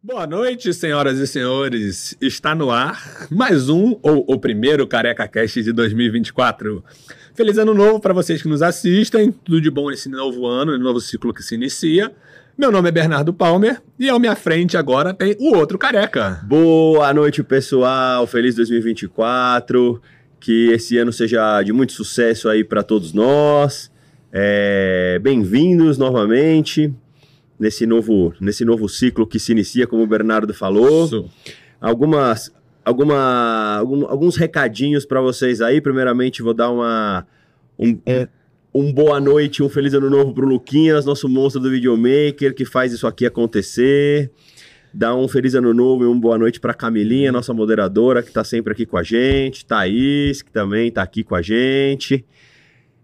Boa noite, senhoras e senhores. Está no ar mais um, ou o primeiro Careca Cast de 2024. Feliz ano novo para vocês que nos assistem. Tudo de bom nesse novo ano, nesse novo ciclo que se inicia. Meu nome é Bernardo Palmer e ao minha frente agora tem o outro careca. Boa noite, pessoal. Feliz 2024. Que esse ano seja de muito sucesso aí para todos nós. É, Bem-vindos novamente nesse novo, nesse novo ciclo que se inicia, como o Bernardo falou. Isso. Algumas, alguma, algum- alguns recadinhos para vocês aí. Primeiramente, vou dar uma um, um boa noite, um feliz ano novo pro Luquinhas, nosso monstro do videomaker que faz isso aqui acontecer. Dá um feliz ano novo e uma boa noite para Camilinha, nossa moderadora, que tá sempre aqui com a gente. Thaís, que também tá aqui com a gente.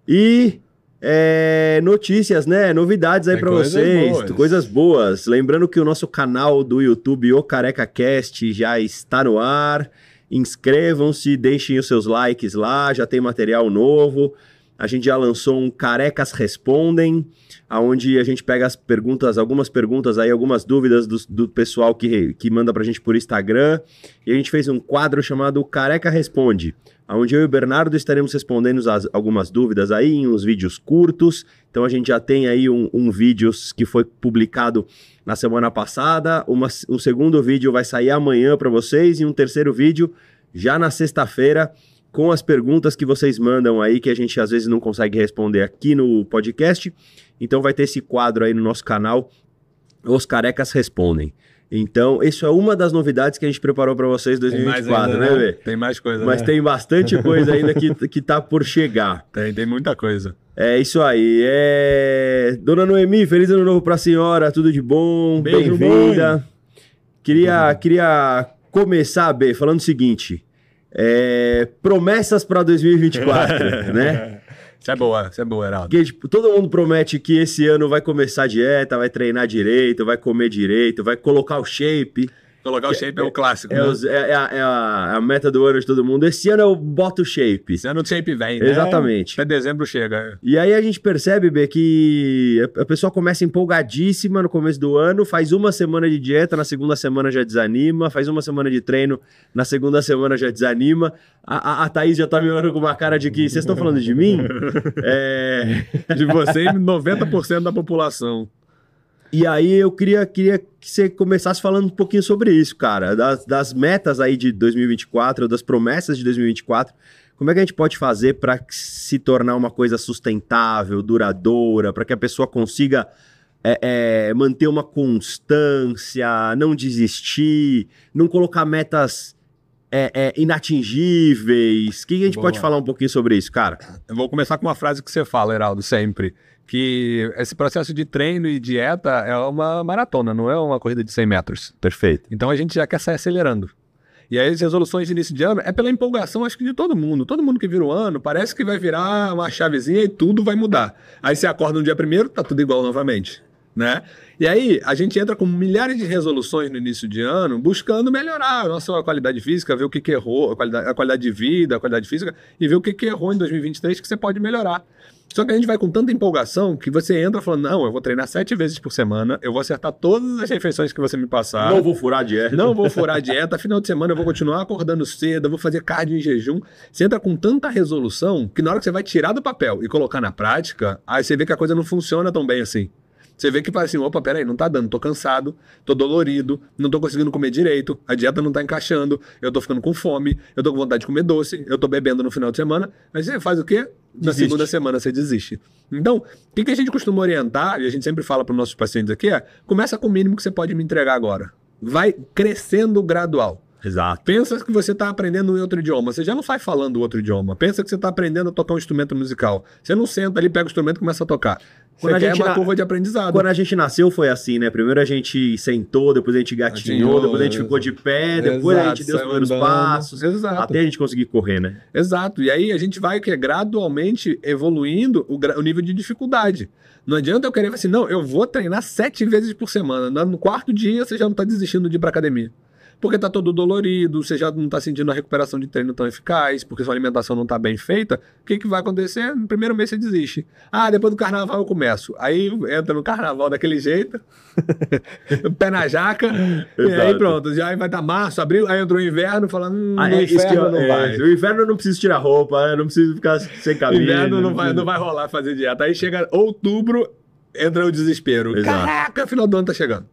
E é, notícias, né? Novidades aí para vocês, boas. coisas boas. Lembrando que o nosso canal do YouTube, o Careca Cast, já está no ar. Inscrevam-se, deixem os seus likes lá, já tem material novo. A gente já lançou um Carecas Respondem, aonde a gente pega as perguntas, algumas perguntas aí, algumas dúvidas do, do pessoal que, que manda pra gente por Instagram. E a gente fez um quadro chamado Careca Responde, onde eu e o Bernardo estaremos respondendo as- algumas dúvidas aí em uns vídeos curtos. Então a gente já tem aí um, um vídeo que foi publicado na semana passada, uma- um segundo vídeo vai sair amanhã para vocês e um terceiro vídeo já na sexta-feira com as perguntas que vocês mandam aí que a gente às vezes não consegue responder aqui no podcast. Então vai ter esse quadro aí no nosso canal, Os Carecas Respondem. Então, isso é uma das novidades que a gente preparou para vocês em Tem mais 2024, ainda, né, Vê? Tem mais coisa, Mas né? tem bastante coisa ainda que, que tá por chegar. tem, tem muita coisa. É isso aí. É... Dona Noemi, feliz ano novo pra senhora, tudo de bom, bem-vinda. Queria, queria começar, B, falando o seguinte: é, promessas pra 2024, né? Isso é boa, isso é boa, Heraldo. Porque, tipo, todo mundo promete que esse ano vai começar a dieta, vai treinar direito, vai comer direito, vai colocar o shape. Colocar o shape é o clássico. É, né? os- é- é a, é a- é a meta do ano de todo mundo. Esse ano eu boto o shape. Esse ano o shape vem, né? Exatamente. Até dezembro chega. E aí a gente percebe, B, que a a pessoa começa empolgadíssima no começo do ano, faz uma semana de dieta, na segunda semana já desanima, faz uma semana de treino, na segunda semana já desanima. A, a, a Thaís já tá me olhando com uma cara de que vocês estão falando de mim? É, De você e 90% da população. E aí eu queria, queria que você começasse falando um pouquinho sobre isso, cara, das, das metas aí de 2024, das promessas de 2024. Como é que a gente pode fazer para se tornar uma coisa sustentável, duradoura, para que a pessoa consiga é, é, manter uma constância, não desistir, não colocar metas é, é, inatingíveis? O que a gente Boa. pode falar um pouquinho sobre isso, cara? Eu vou começar com uma frase que você fala, Heraldo, sempre. Que esse processo de treino e dieta é uma maratona, não é uma corrida de 100 metros. Perfeito. Então a gente já quer sair acelerando. E aí as resoluções de início de ano é pela empolgação, acho que de todo mundo. Todo mundo que vira o ano, parece que vai virar uma chavezinha e tudo vai mudar. Aí você acorda no dia primeiro, tá tudo igual novamente, né? E aí a gente entra com milhares de resoluções no início de ano, buscando melhorar a nossa qualidade física, ver o que, que errou, a qualidade, a qualidade de vida, a qualidade física, e ver o que, que errou em 2023 que você pode melhorar. Só que a gente vai com tanta empolgação que você entra falando, não, eu vou treinar sete vezes por semana, eu vou acertar todas as refeições que você me passar. Não vou furar a dieta. Não vou furar a dieta, final de semana eu vou continuar acordando cedo, eu vou fazer cardio em jejum. Você entra com tanta resolução que na hora que você vai tirar do papel e colocar na prática, aí você vê que a coisa não funciona tão bem assim. Você vê que fala assim, opa, peraí, não tá dando, tô cansado, tô dolorido, não tô conseguindo comer direito, a dieta não tá encaixando, eu tô ficando com fome, eu tô com vontade de comer doce, eu tô bebendo no final de semana, mas você faz o quê? Na Desiste. segunda semana você desiste. Então, o que, que a gente costuma orientar, e a gente sempre fala para os nossos pacientes aqui, é começa com o mínimo que você pode me entregar agora. Vai crescendo gradual. Exato. Pensa que você está aprendendo em outro idioma. Você já não sai falando outro idioma. Pensa que você está aprendendo a tocar um instrumento musical. Você não senta ali, pega o instrumento e começa a tocar. Você Quando a gente uma na- curva de aprendizado. Quando a gente nasceu foi assim, né? Primeiro a gente sentou, depois a gente gatinhou, depois a gente ficou de pé, depois a Exato, gente deu os primeiros andando. passos, Exato. até a gente conseguir correr, né? Exato. E aí a gente vai que é gradualmente evoluindo o, gra- o nível de dificuldade. Não adianta eu querer falar assim, não, eu vou treinar sete vezes por semana. No quarto dia você já não está desistindo de ir para academia. Porque tá todo dolorido, você já não tá sentindo a recuperação de treino tão eficaz, porque sua alimentação não tá bem feita, o que, que vai acontecer? No primeiro mês você desiste. Ah, depois do carnaval eu começo. Aí entra no carnaval daquele jeito, pé na jaca, e aí pronto, já vai estar março, abril, aí entrou o inverno, falando, hum, Ah, é inverno eu, não é, vai. No inverno eu não preciso tirar roupa, eu não preciso ficar sem camisa. Inverno não vai, preciso- não vai rolar fazer dieta. Aí chega outubro, entra o desespero. Exato. Caraca, final do ano tá chegando.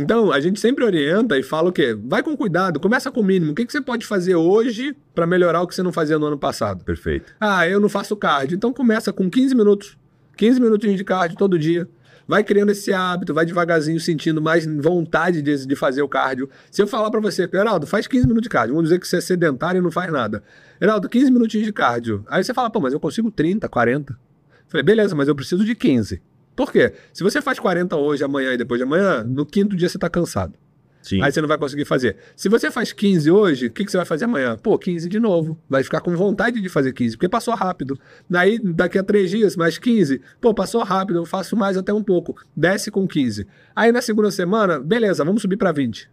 Então, a gente sempre orienta e fala o quê? Vai com cuidado, começa com o mínimo. O que, que você pode fazer hoje para melhorar o que você não fazia no ano passado? Perfeito. Ah, eu não faço cardio. Então começa com 15 minutos. 15 minutinhos de cardio todo dia. Vai criando esse hábito, vai devagarzinho sentindo mais vontade de, de fazer o cardio. Se eu falar pra você, Heraldo, faz 15 minutos de cardio. Vamos dizer que você é sedentário e não faz nada. Heraldo, 15 minutinhos de cardio. Aí você fala, pô, mas eu consigo 30, 40. Falei, beleza, mas eu preciso de 15. Por quê? Se você faz 40 hoje, amanhã e depois de amanhã, no quinto dia você tá cansado. Sim. Aí você não vai conseguir fazer. Se você faz 15 hoje, o que, que você vai fazer amanhã? Pô, 15 de novo. Vai ficar com vontade de fazer 15, porque passou rápido. Daí, daqui a três dias, mais 15. Pô, passou rápido, eu faço mais até um pouco. Desce com 15. Aí na segunda semana, beleza, vamos subir para 20.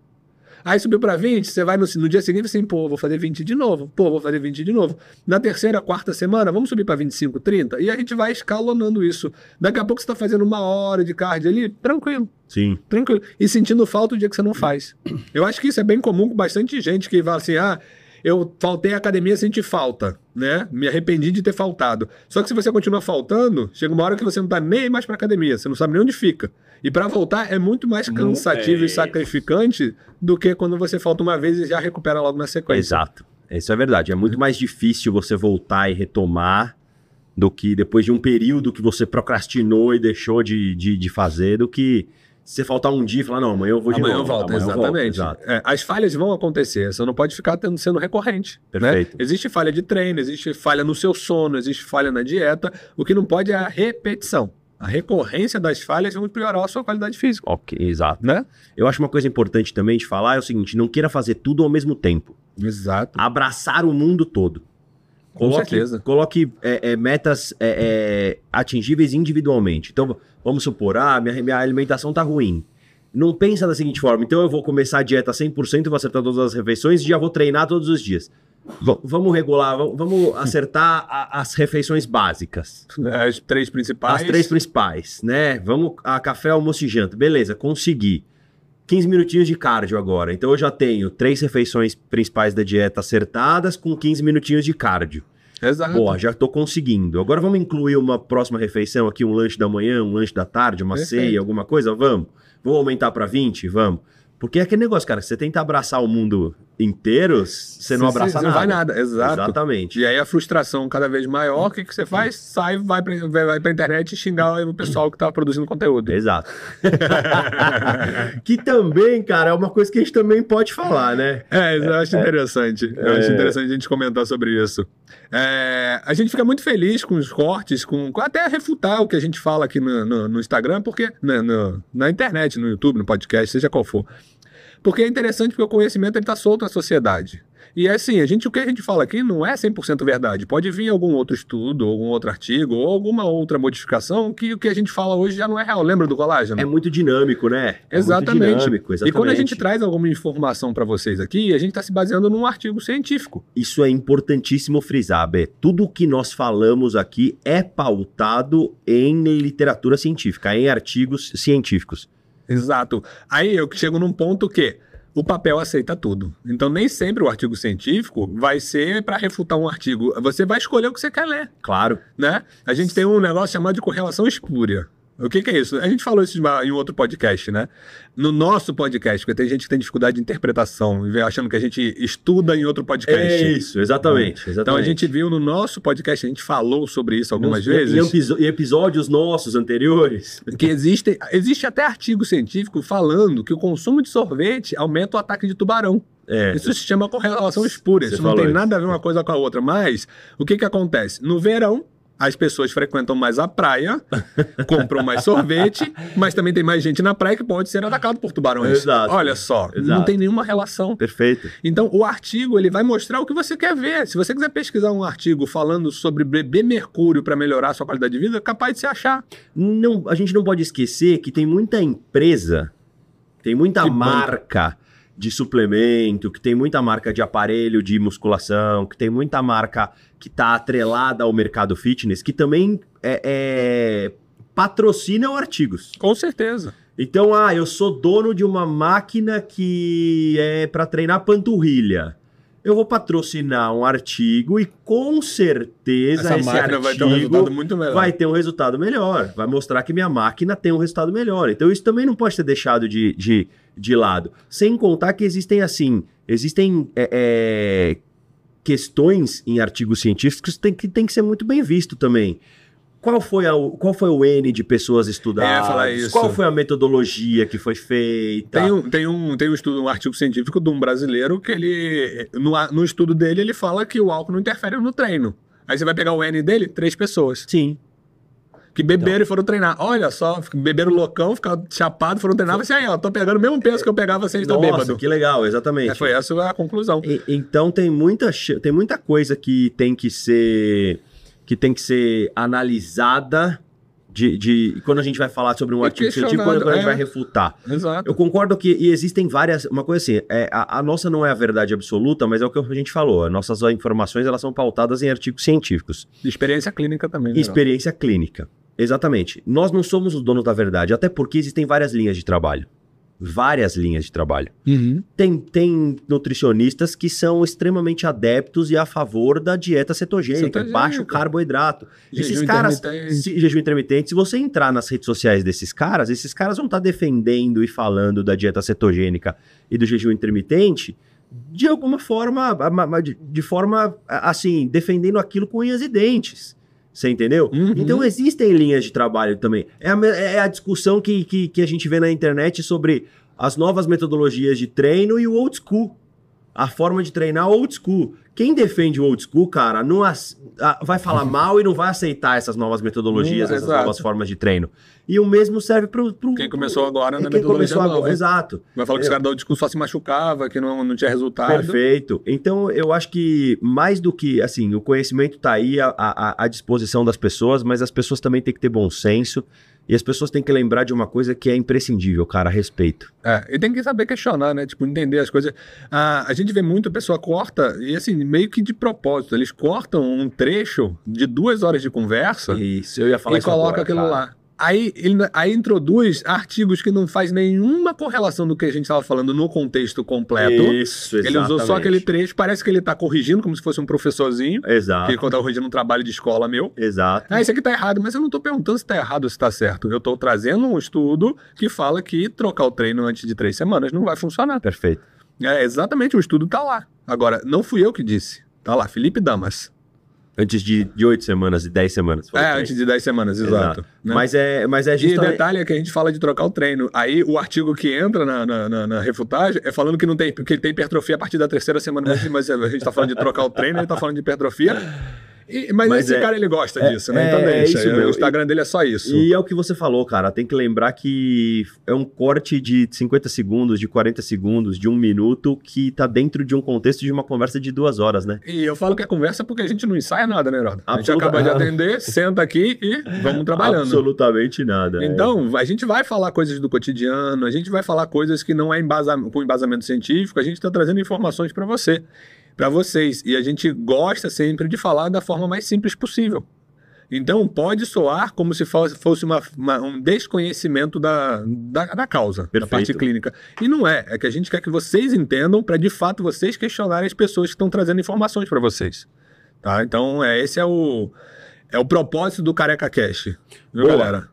Aí subiu para 20, você vai no, no dia seguinte assim, pô, vou fazer 20 de novo. Pô, vou fazer 20 de novo. Na terceira, quarta semana, vamos subir para 25, 30. E a gente vai escalonando isso. Daqui a pouco você está fazendo uma hora de cardio ali, tranquilo Sim. tranquilo. E sentindo falta o dia que você não faz. Eu acho que isso é bem comum com bastante gente que fala assim: ah, eu faltei à academia, senti falta, né? Me arrependi de ter faltado. Só que se você continua faltando, chega uma hora que você não tá nem mais pra academia, você não sabe nem onde fica. E pra voltar é muito mais cansativo é. e sacrificante do que quando você falta uma vez e já recupera logo na sequência. Exato. Isso é verdade. É muito mais difícil você voltar e retomar do que depois de um período que você procrastinou e deixou de, de, de fazer, do que você faltar um dia e falar, não, amanhã eu vou de Amanhã novo. volta, Amanhã eu volto. exatamente. É, as falhas vão acontecer, você não pode ficar tendo, sendo recorrente. né? Perfeito. Existe falha de treino, existe falha no seu sono, existe falha na dieta. O que não pode é a repetição. A recorrência das falhas vai piorar a sua qualidade física. Ok, exato. Né? Eu acho uma coisa importante também de falar é o seguinte: não queira fazer tudo ao mesmo tempo. Exato. Abraçar o mundo todo. Com Coloque, certeza. coloque é, é, metas é, é, atingíveis individualmente. Então, vamos supor, ah, minha, minha alimentação tá ruim. Não pensa da seguinte forma, então eu vou começar a dieta 100%, vou acertar todas as refeições e já vou treinar todos os dias. Vamos regular, vamos, vamos acertar a- as refeições básicas. As três principais. As três principais, né? Vamos a café, almoço e janta. Beleza, consegui. 15 minutinhos de cardio agora. Então eu já tenho três refeições principais da dieta acertadas com 15 minutinhos de cardio. Exato. Boa, já tô conseguindo. Agora vamos incluir uma próxima refeição aqui, um lanche da manhã, um lanche da tarde, uma Perfeito. ceia, alguma coisa? Vamos. Vamos aumentar para 20? Vamos. Porque é aquele negócio, cara, você tenta abraçar o mundo inteiro, você não abraça nada. Não vai nada, exato. Exatamente. E aí a frustração cada vez maior, o que, que você faz? Sai, vai pra, vai, pra internet e xingar o pessoal que tá produzindo conteúdo. Exato. que também, cara, é uma coisa que a gente também pode falar, né? É, eu acho interessante. Eu É. acho interessante a gente comentar sobre isso. É, a gente fica muito feliz com os cortes, com, com até refutar o que a gente fala aqui no, no- no Instagram, porque né, no- na internet, no YouTube, no podcast, seja qual for. Porque é interessante porque o conhecimento está solto na sociedade. E é assim, a gente, o que a gente fala aqui não é 100% verdade. Pode vir algum outro estudo, algum outro artigo, ou alguma outra modificação que o que a gente fala hoje já não é real. Lembra do colágeno? É muito dinâmico, né? É Exatamente. muito dinâmico, E quando a gente exatamente. traz alguma informação para vocês aqui, a gente está se baseando num artigo científico. Isso é importantíssimo frisar, Bê. Tudo que nós falamos aqui é pautado em literatura científica, em artigos científicos. Exato. Aí eu chego num ponto que o papel aceita tudo. Então nem sempre o artigo científico vai ser para refutar um artigo. Você vai escolher o que você quer ler, Claro. né? A gente tem um negócio chamado de correlação espúria. O que, que é isso? A gente falou isso em outro podcast, né? No nosso podcast, porque tem gente que tem dificuldade de interpretação e achando que a gente estuda em outro podcast. É isso, exatamente. exatamente. Então a gente viu no nosso podcast, a gente falou sobre isso algumas Nos- vezes. Em episódios nossos anteriores. que existe, existe até artigo científico falando que o consumo de sorvete aumenta o ataque de tubarão. É, Isso se chama correlação espúria. Isso não tem isso. nada a ver uma coisa com a outra. Mas o que, que acontece? No verão, as pessoas frequentam mais a praia, compram mais sorvete, mas também tem mais gente na praia que pode ser atacado por tubarões. Exato. Olha só, não Exato. tem nenhuma relação. perfeito. Então, o artigo ele vai mostrar o que você quer ver. Se você quiser pesquisar um artigo falando sobre beber mercúrio para melhorar a sua qualidade de vida, é capaz de se achar. Não, a gente não pode esquecer que tem muita empresa, tem muita Que marca de suplemento, que tem muita marca de aparelho de musculação, que tem muita marca que está atrelada ao mercado fitness, que também é, é, patrocinam artigos. Com certeza. Então, ah, eu sou dono de uma máquina que é para treinar panturrilha. Eu vou patrocinar um artigo e com certeza Essa esse máquina artigo vai ter um resultado muito melhor. vai ter um resultado melhor. Vai mostrar que minha máquina tem um resultado melhor. Então isso também não pode ser deixado de, de, de lado. Sem contar que existem assim, existem é, é, questões em artigos científicos tem, que tem que ser muito bem visto também. Qual foi, a, qual foi o N de pessoas estudadas? isso. Qual foi a metodologia que foi feita? Tem um, tem, um, tem um estudo, um artigo científico de um brasileiro que ele, no, no estudo dele, ele fala que o álcool não interfere no treino. Aí você vai pegar o N dele, três pessoas. Sim. Que beberam e foram treinar. Olha só, beberam loucão, ficaram chapados, foram treinar. Você aí, ó, tô pegando o mesmo peso que eu pegava sem estar bêbado. que legal, exatamente. É, foi essa a conclusão. E- então tem muita, tem muita coisa que tem que ser que tem que ser analisada de, de quando a gente vai falar sobre um E artigo científico, quando, questionado, quando a gente é. vai refutar. Exato. Eu concordo que e existem várias. Uma coisa assim, é, a, a nossa não é a verdade absoluta, mas é o que a gente falou. As nossas informações elas são pautadas em artigos científicos. Experiência clínica também. Né? experiência clínica. Exatamente. Nós não somos os donos da verdade, até porque existem várias linhas de trabalho. Várias linhas de trabalho. Uhum. Tem, tem nutricionistas que são extremamente adeptos e a favor da dieta cetogênica, Cetogênica. baixo carboidrato. esses Jejum caras, intermitente. se, jejum intermitente, se você entrar nas redes sociais desses caras, esses caras vão estar defendendo e falando da dieta cetogênica e do jejum intermitente de alguma forma, de, forma assim, defendendo aquilo com unhas e dentes. Você entendeu? Uhum. Então existem linhas de trabalho também. É a, me- é a discussão que, que, que a gente vê na internet sobre as novas metodologias de treino e o old school. A forma de treinar old school. Quem defende o old school, cara, não vai falar mal e não vai aceitar essas novas metodologias, Hum, essas exato. novas formas de treino. E o mesmo serve para o. Quem começou agora na quem metodologia começou agora, exato. Vai falar que os Eu- caras do discurso só se machucava, que não, não tinha resultado. Perfeito. Então, eu acho que mais do que, assim, o conhecimento está aí à, à, à disposição das pessoas, mas as pessoas também têm que ter bom senso e as pessoas têm que lembrar de uma coisa que é imprescindível, cara, respeito. É, e tem que saber questionar, né? Tipo, entender as coisas. Ah, a gente vê muito, a pessoa corta, e assim, meio que de propósito. Eles cortam um trecho de duas horas de conversa Isso, eu ia falar e isso coloca agora, aquilo cara. lá. Aí, ele, aí introduz artigos que não faz nenhuma correlação do que a gente estava falando no contexto completo. Isso, Ele usou só exatamente. aquele trecho, parece que ele tá corrigindo, como se fosse um professorzinho, Exato, que quando tá corrigindo um trabalho de escola meu. exato. Ah, isso aqui tá errado, mas eu não tô perguntando se tá errado ou se tá certo. Eu tô trazendo um estudo que fala que trocar o treino antes de três semanas não vai funcionar. Perfeito. É, exatamente, o estudo tá lá. Agora, não fui eu que disse. Tá lá, Felipe Damas. Antes de de oito semanas e dez semanas. É, pra antes de dez semanas, exato. né? Mas é, mas é E justamente... detalhe é que a gente fala de trocar o treino. Aí o artigo que entra na, na, na- na refutagem é falando que não tem, que ele tem hipertrofia a partir da terceira semana, mas, mas a gente tá falando de trocar o treino, ele tá falando de hipertrofia. E- mas, Mas esse é- cara ele gosta é- disso, né? é- Então deixa. isso o. Instagram dele é só isso. E é o que você falou, cara. Tem que lembrar que é um corte de 50 segundos, de 40 segundos, de um minuto, que tá dentro de um contexto de uma conversa de duas horas, né? E eu falo que é conversa porque a gente não ensaia nada, né, Heródoto? A gente acaba de atender, senta aqui e vamos trabalhando. Absolutamente nada. é. Então, a gente vai falar coisas do cotidiano, a gente vai falar coisas que não é embasa com embasamento científico, a gente está trazendo informações para você, para vocês. E a gente gosta sempre de falar da forma mais simples possível. Então, pode soar como se fosse uma- uma- um desconhecimento da, da, da causa, da Perfeito. parte clínica. E não é. É que a gente quer que vocês entendam para, de fato, vocês questionarem as pessoas que estão trazendo informações para vocês. Tá? Então, é, esse é o, é o propósito do Careca Cast. Viu, Boa. galera?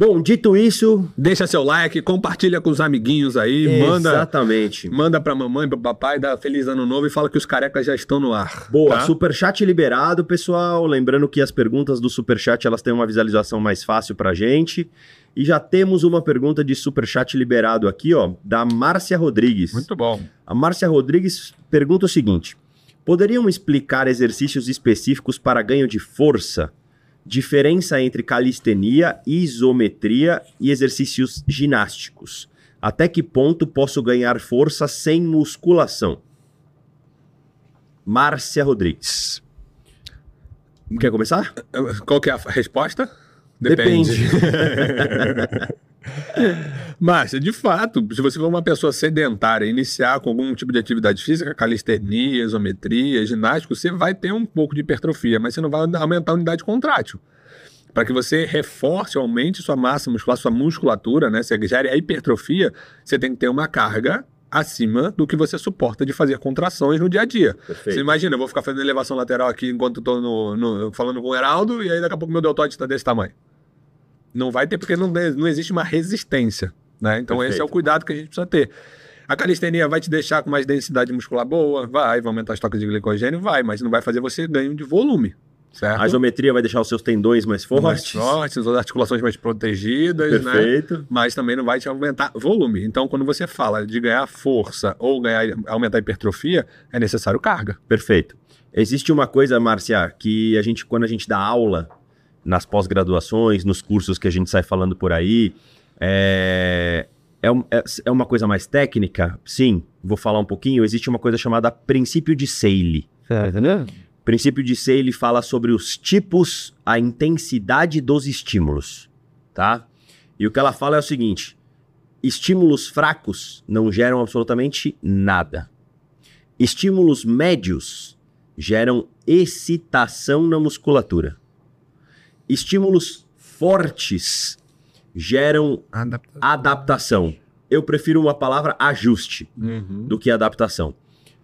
Bom, dito isso, Deixa seu like, compartilha com os amiguinhos aí, manda, exatamente. manda pra mamãe, pro papai, dá feliz ano novo e fala que os carecas já estão no ar. Boa, tá? superchat liberado, pessoal. Lembrando que as perguntas do superchat elas têm uma visualização mais fácil pra gente. E já temos uma pergunta de superchat liberado aqui, ó, da Márcia Rodrigues. Muito bom. A Márcia Rodrigues pergunta o seguinte: poderiam explicar exercícios específicos para ganho de força? Diferença entre calistenia, isometria e exercícios ginásticos. Até que ponto posso ganhar força sem musculação? Márcia Rodrigues. Quer começar? Qual que é a resposta? Márcia, de fato, se você for uma pessoa sedentária iniciar com algum tipo de atividade física, calistenia, isometria, ginástica, você vai ter um pouco de hipertrofia, mas você não vai aumentar a unidade contrátil. Para que você reforce, aumente sua massa muscular, sua musculatura, né? Você gere a hipertrofia, você tem que ter uma carga acima do que você suporta de fazer contrações no dia a dia. Perfeito. Você imagina, eu vou ficar fazendo elevação lateral aqui enquanto estou falando com o Heraldo, e aí daqui a pouco meu deltoide está desse tamanho. Não vai ter, porque não, não existe uma resistência. Né? Então esse é Perfeito. o cuidado que a gente precisa ter. A calistenia vai te deixar com mais densidade muscular boa? Vai. Vai aumentar as tocas de glicogênio? Vai. Mas não vai fazer você ganho de volume. Certo? A isometria vai deixar os seus tendões mais mais fortes. fortes, as articulações mais protegidas, né? Perfeito. Mas também não vai te aumentar volume. Então, quando você fala de ganhar força ou ganhar, aumentar a hipertrofia, é necessário carga. Perfeito. Existe uma coisa, Márcia, que a gente, quando a gente dá aula nas pós-graduações, nos cursos que a gente sai falando por aí, é, é, é- é uma coisa mais técnica? Sim, vou falar um pouquinho. Existe uma coisa chamada princípio de Seyle. O princípio de Seyle fala sobre os tipos, a intensidade dos estímulos, tá? E o que ela fala é o seguinte: estímulos fracos não geram absolutamente nada. Estímulos médios geram excitação na musculatura. Estímulos fortes geram adaptação. Eu prefiro uma palavra ajuste Uhum. do que adaptação.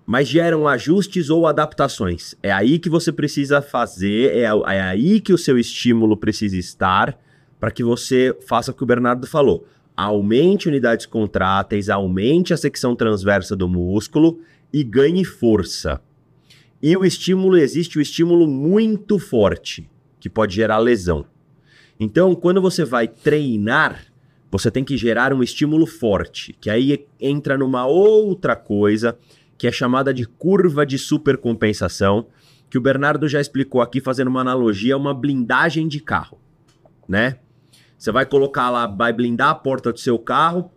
Mas geram ajustes ou adaptações. É aí que você precisa fazer, é, é aí que o seu estímulo precisa estar para que você faça o que o Bernardo falou. Aumente unidades contráteis, aumente a secção transversa do músculo e ganhe força. E o estímulo, existe o estímulo muito forte, que pode gerar lesão. Então, quando você vai treinar, você tem que gerar um estímulo forte, que aí entra numa outra coisa, que é chamada de curva de supercompensação, que o Bernardo já explicou aqui fazendo uma analogia uma blindagem de carro, né? Você vai colocar lá, vai blindar a porta do seu carro,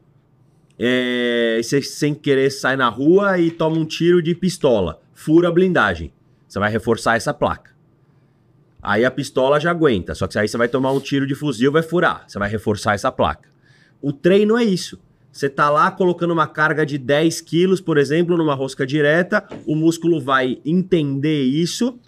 é, você sem querer sai na rua e toma um tiro de pistola, fura a blindagem. Você vai reforçar essa placa. Aí a pistola já aguenta, só que aí você vai tomar um tiro de fuzil, vai furar. Você vai reforçar essa placa. O treino é isso. Você tá lá colocando uma carga de 10 quilos, por exemplo, numa rosca direta, o músculo vai entender isso,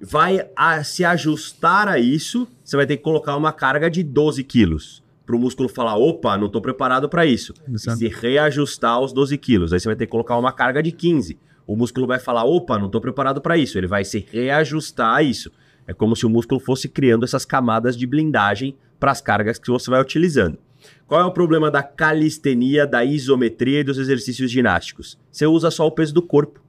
vai a- se ajustar a isso, você vai ter que colocar uma carga de 12 quilos. Para o músculo falar, opa, não estou preparado para isso. Exato. se reajustar aos 12 quilos. Aí você vai ter que colocar uma carga de 15. O músculo vai falar, opa, não estou preparado para isso. Ele vai se reajustar a isso. É como se o músculo fosse criando essas camadas de blindagem para as cargas que você vai utilizando. Qual é o problema da calistenia, da isometria e dos exercícios ginásticos? Você usa só o peso do corpo,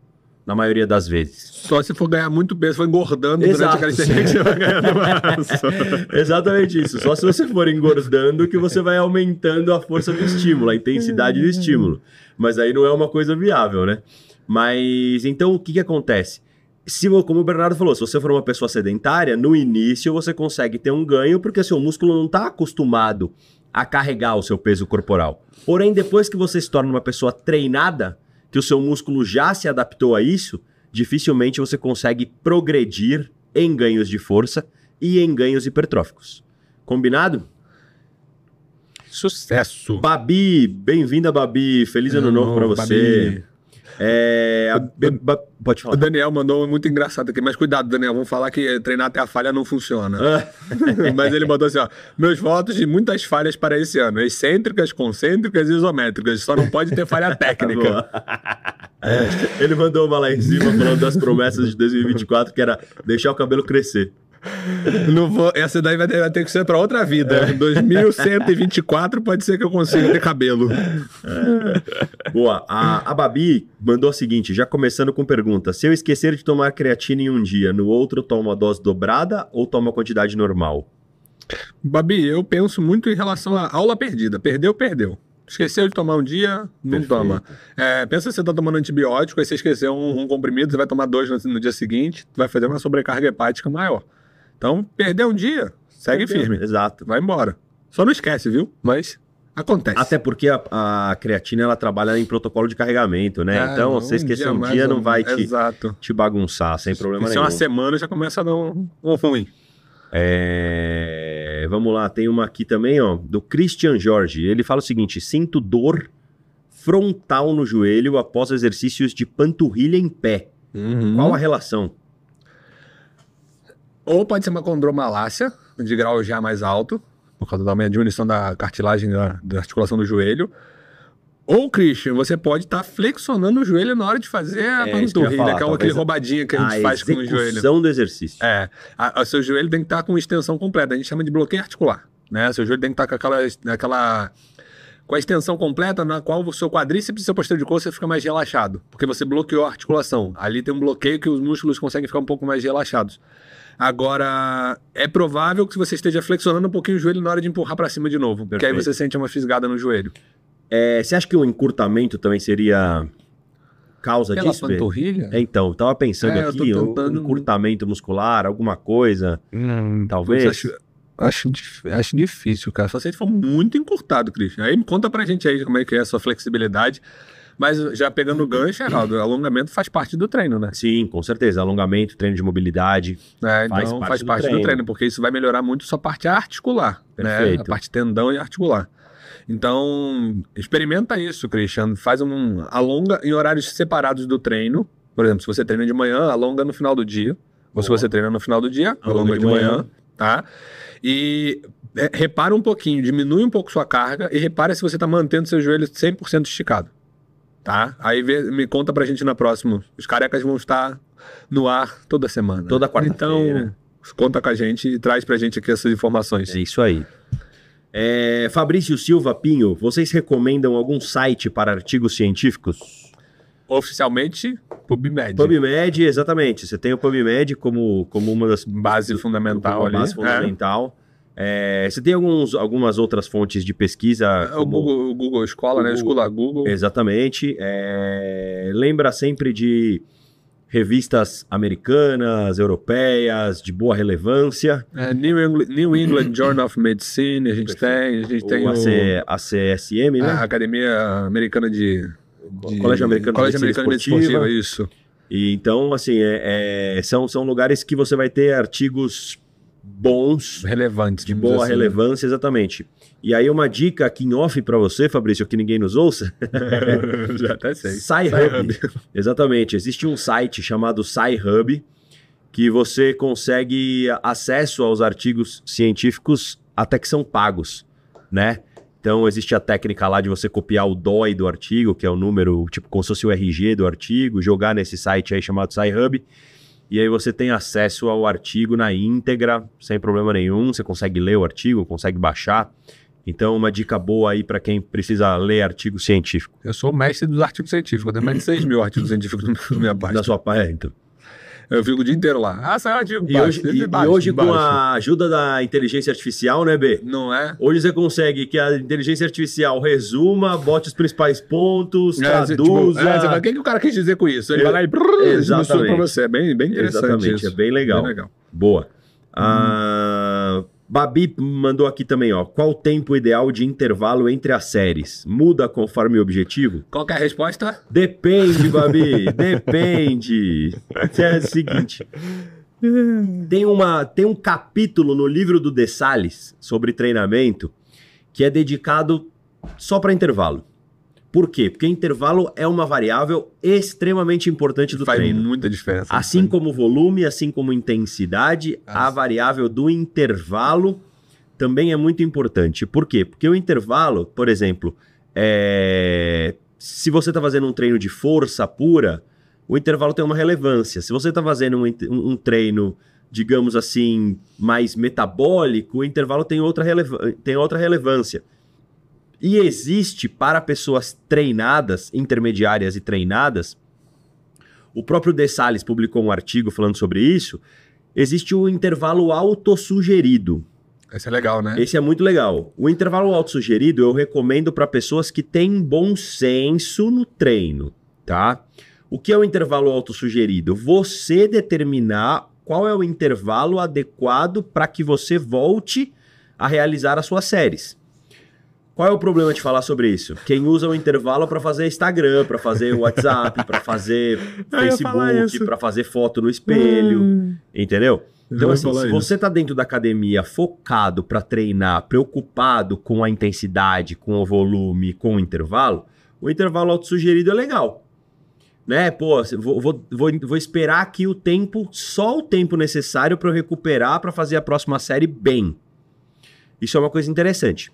na maioria das vezes. Só se for ganhar muito peso, for engordando Exato. durante a calistenia que você vai ganhando massa. Exatamente isso. Só se você for engordando que você vai aumentando a força do estímulo, a intensidade do estímulo. Mas aí não é uma coisa viável, né? Mas então o que, que acontece? Se, como o Bernardo falou, se você for uma pessoa sedentária, no início você consegue ter um ganho porque seu músculo não está acostumado a carregar o seu peso corporal. Porém, depois que você se torna uma pessoa treinada, que o seu músculo já se adaptou a isso, dificilmente você consegue progredir em ganhos de força e em ganhos hipertróficos. Combinado? Sucesso. Babi, bem-vinda, Babi. Feliz ano novo pra você. Babi. É, a- ba- pode O falar. Daniel mandou muito engraçado aqui, mas cuidado, Daniel, vamos falar que treinar até a falha não funciona. Ah, mas ele mandou assim, ó, meus votos de muitas falhas para esse ano, excêntricas, concêntricas e isométricas, só não pode ter falha técnica. boa. Ele mandou uma lá em cima falando das promessas de 2024, que era deixar o cabelo crescer. Não vou, essa daí vai ter, vai ter que ser para outra vida. 2124 pode ser que eu consiga ter cabelo. Boa. A, a Babi mandou o seguinte, já começando com pergunta. Se eu esquecer de tomar creatina em um dia, no outro eu tomo a dose dobrada ou tomo a quantidade normal? Babi, eu penso muito em relação à aula perdida. Perdeu, perdeu. Esqueceu de tomar um dia, não Perfeito. toma. É, pensa que você está tomando antibiótico, aí você esqueceu um, um comprimido, você vai tomar dois no, no dia seguinte, vai fazer uma sobrecarga hepática maior. Então, perdeu um dia, segue firme. Exato. Vai embora. Só não esquece, viu? Mas acontece. Até porque a, a creatina ela trabalha em protocolo de carregamento, né? Ah, então, não, você esquecer um dia ou- não vai te, te bagunçar, sem problema Se é nenhum. uma semana já começa a dar um, um ruim. É... É, vamos lá, tem uma aqui também, ó, do Christian Jorge. Ele fala o seguinte: sinto dor frontal no joelho após exercícios de panturrilha em pé. Uhum. Qual a relação? Ou pode ser uma condromalácia, de grau já mais alto, por causa da diminuição da cartilagem da, da articulação do joelho. Ou, Christian, você pode estar flexionando o joelho na hora de fazer a É, panturrilha, falar, é aquele talvez roubadinha que a gente a faz com o joelho. execução do exercício. É, a- o seu joelho tem que estar com extensão completa. A gente chama de bloqueio articular, né? Seu joelho tem que estar com aquela, aquela com a extensão completa na qual o seu quadríceps e seu posterior de coxa fica mais relaxado, porque você bloqueou a articulação. Ali tem um bloqueio que os músculos conseguem ficar um pouco mais relaxados. Agora, é provável que você esteja flexionando um pouquinho o joelho na hora de empurrar para cima de novo, porque aí Perfeito. você sente uma fisgada no joelho. É, você acha que o encurtamento também seria causa Pela disso? Panturrilha? É, então, eu tava pensando É, aqui, um tentando- encurtamento muscular, alguma coisa, Hum, talvez. Acho, acho, acho difícil, cara. Só se ele for muito encurtado, Christian. Aí conta pra gente aí como é que é a sua flexibilidade. Mas já pegando o gancho, Geraldo, alongamento faz parte do treino, né? Sim, com certeza. Alongamento, treino de mobilidade. É, Faz então parte faz do parte do treino. treino, porque isso vai melhorar muito sua parte articular, né? Perfeito. A parte tendão e articular. Então, experimenta isso, Christian. Faz um alonga em horários separados do treino. Por exemplo, se você treina de manhã, alonga no final do dia. Ou se você treina no final do dia, Alonga alonga de de manhã, manhã. tá? E é, repara um pouquinho, diminui um pouco sua carga e repara se você está mantendo seu joelho 100% esticado, tá? Aí vê- me conta pra gente na próxima. Os carecas vão estar no ar toda semana. Toda quarta-feira. Então, conta com a gente e traz pra gente aqui essas informações. É isso aí. É, Fabrício Silva Pinho, vocês recomendam algum site para artigos científicos? Oficialmente, PubMed. PubMed, exatamente. Você tem o PubMed como, como uma das Base fundamental ali. base fundamental. É, você tem alguns, algumas outras fontes de pesquisa? É, o, como- Google, o Google Escola, O né? Escola Google. Exatamente. É, lembra sempre de revistas americanas, europeias, de boa relevância. É, New, England, New England Journal of Medicine, a gente tem. A gente tem o o, AC, ACSM, né? a Academia Americana de. de- Colégio Americano de Colégio Medicina Americano de Medicina Esportiva. Esportiva, isso. E então, assim, é- é- são, são lugares que você vai ter artigos bons, Relevantes. de boa assim, relevância, exatamente. E aí, uma dica aqui em off para você, Fabrício, que ninguém nos ouça. né? Já até sei. SciHub. Exatamente. Existe um site chamado SciHub que você consegue acesso aos artigos científicos até que são pagos, né? Então existe a técnica lá de você copiar o DOI do artigo, que é o número, tipo, como se fosse o RG do artigo, jogar nesse site aí chamado SciHub, e aí você tem acesso ao artigo na íntegra, sem problema nenhum, você consegue ler o artigo, consegue baixar. Então, uma dica boa aí para quem precisa ler artigo científico. Eu sou o mestre dos artigos científicos. Eu tenho mais de 6 mil artigos científicos na minha página. Da sua parte, então. Eu fico o dia inteiro lá. Ah, saiu artigo. E baixo, hoje, e- e baixo, hoje com baixo. a ajuda da inteligência artificial, né, B? Não é? Hoje você consegue que a inteligência artificial resuma, bote os principais pontos, É, você, traduza. tipo, é, fala, o que, que o cara quis dizer com isso? Ele É, vai lá e brrr, exatamente. pra você. É bem, bem interessante Exatamente, isso. é bem legal. Bem legal. Boa. Ah, Babi mandou aqui também, ó. Qual o tempo ideal de intervalo entre as séries? Muda conforme o objetivo? Qual é a resposta? Depende, Babi, depende. É o seguinte. Tem, uma, tem um capítulo no livro do De Salles sobre treinamento que é dedicado só para intervalo. Por quê? Porque intervalo é uma variável extremamente importante do Faz treino. muita diferença. Assim como volume, assim como intensidade, a Ah. variável do intervalo também é muito importante. Por quê? Porque o intervalo, por exemplo, é, se você está fazendo um treino de força pura, o intervalo tem uma relevância. Se você está fazendo um, um- um treino, digamos assim, mais metabólico, o intervalo tem outra, releva- tem outra relevância. E existe para pessoas treinadas, intermediárias e treinadas, o próprio De Salles publicou um artigo falando sobre isso. Existe o intervalo autossugerido. Esse é legal, né? Esse é muito legal. O intervalo autossugerido eu recomendo para pessoas que têm bom senso no treino, tá? O que é o intervalo autossugerido? Você determinar qual é o intervalo adequado para que você volte a realizar as suas séries. Qual é o problema de falar sobre isso? Quem usa o intervalo para fazer Instagram, para fazer WhatsApp, para fazer falar Facebook, para fazer foto no espelho, entendeu? Então, assim, se você tá dentro da academia focado para treinar, preocupado com a intensidade, com o volume, com o intervalo, o intervalo autossugerido é legal. Né? Pô, vou, vou, vou, vou esperar aqui o tempo, só o tempo necessário para eu recuperar para fazer a próxima série bem. Isso é uma coisa interessante.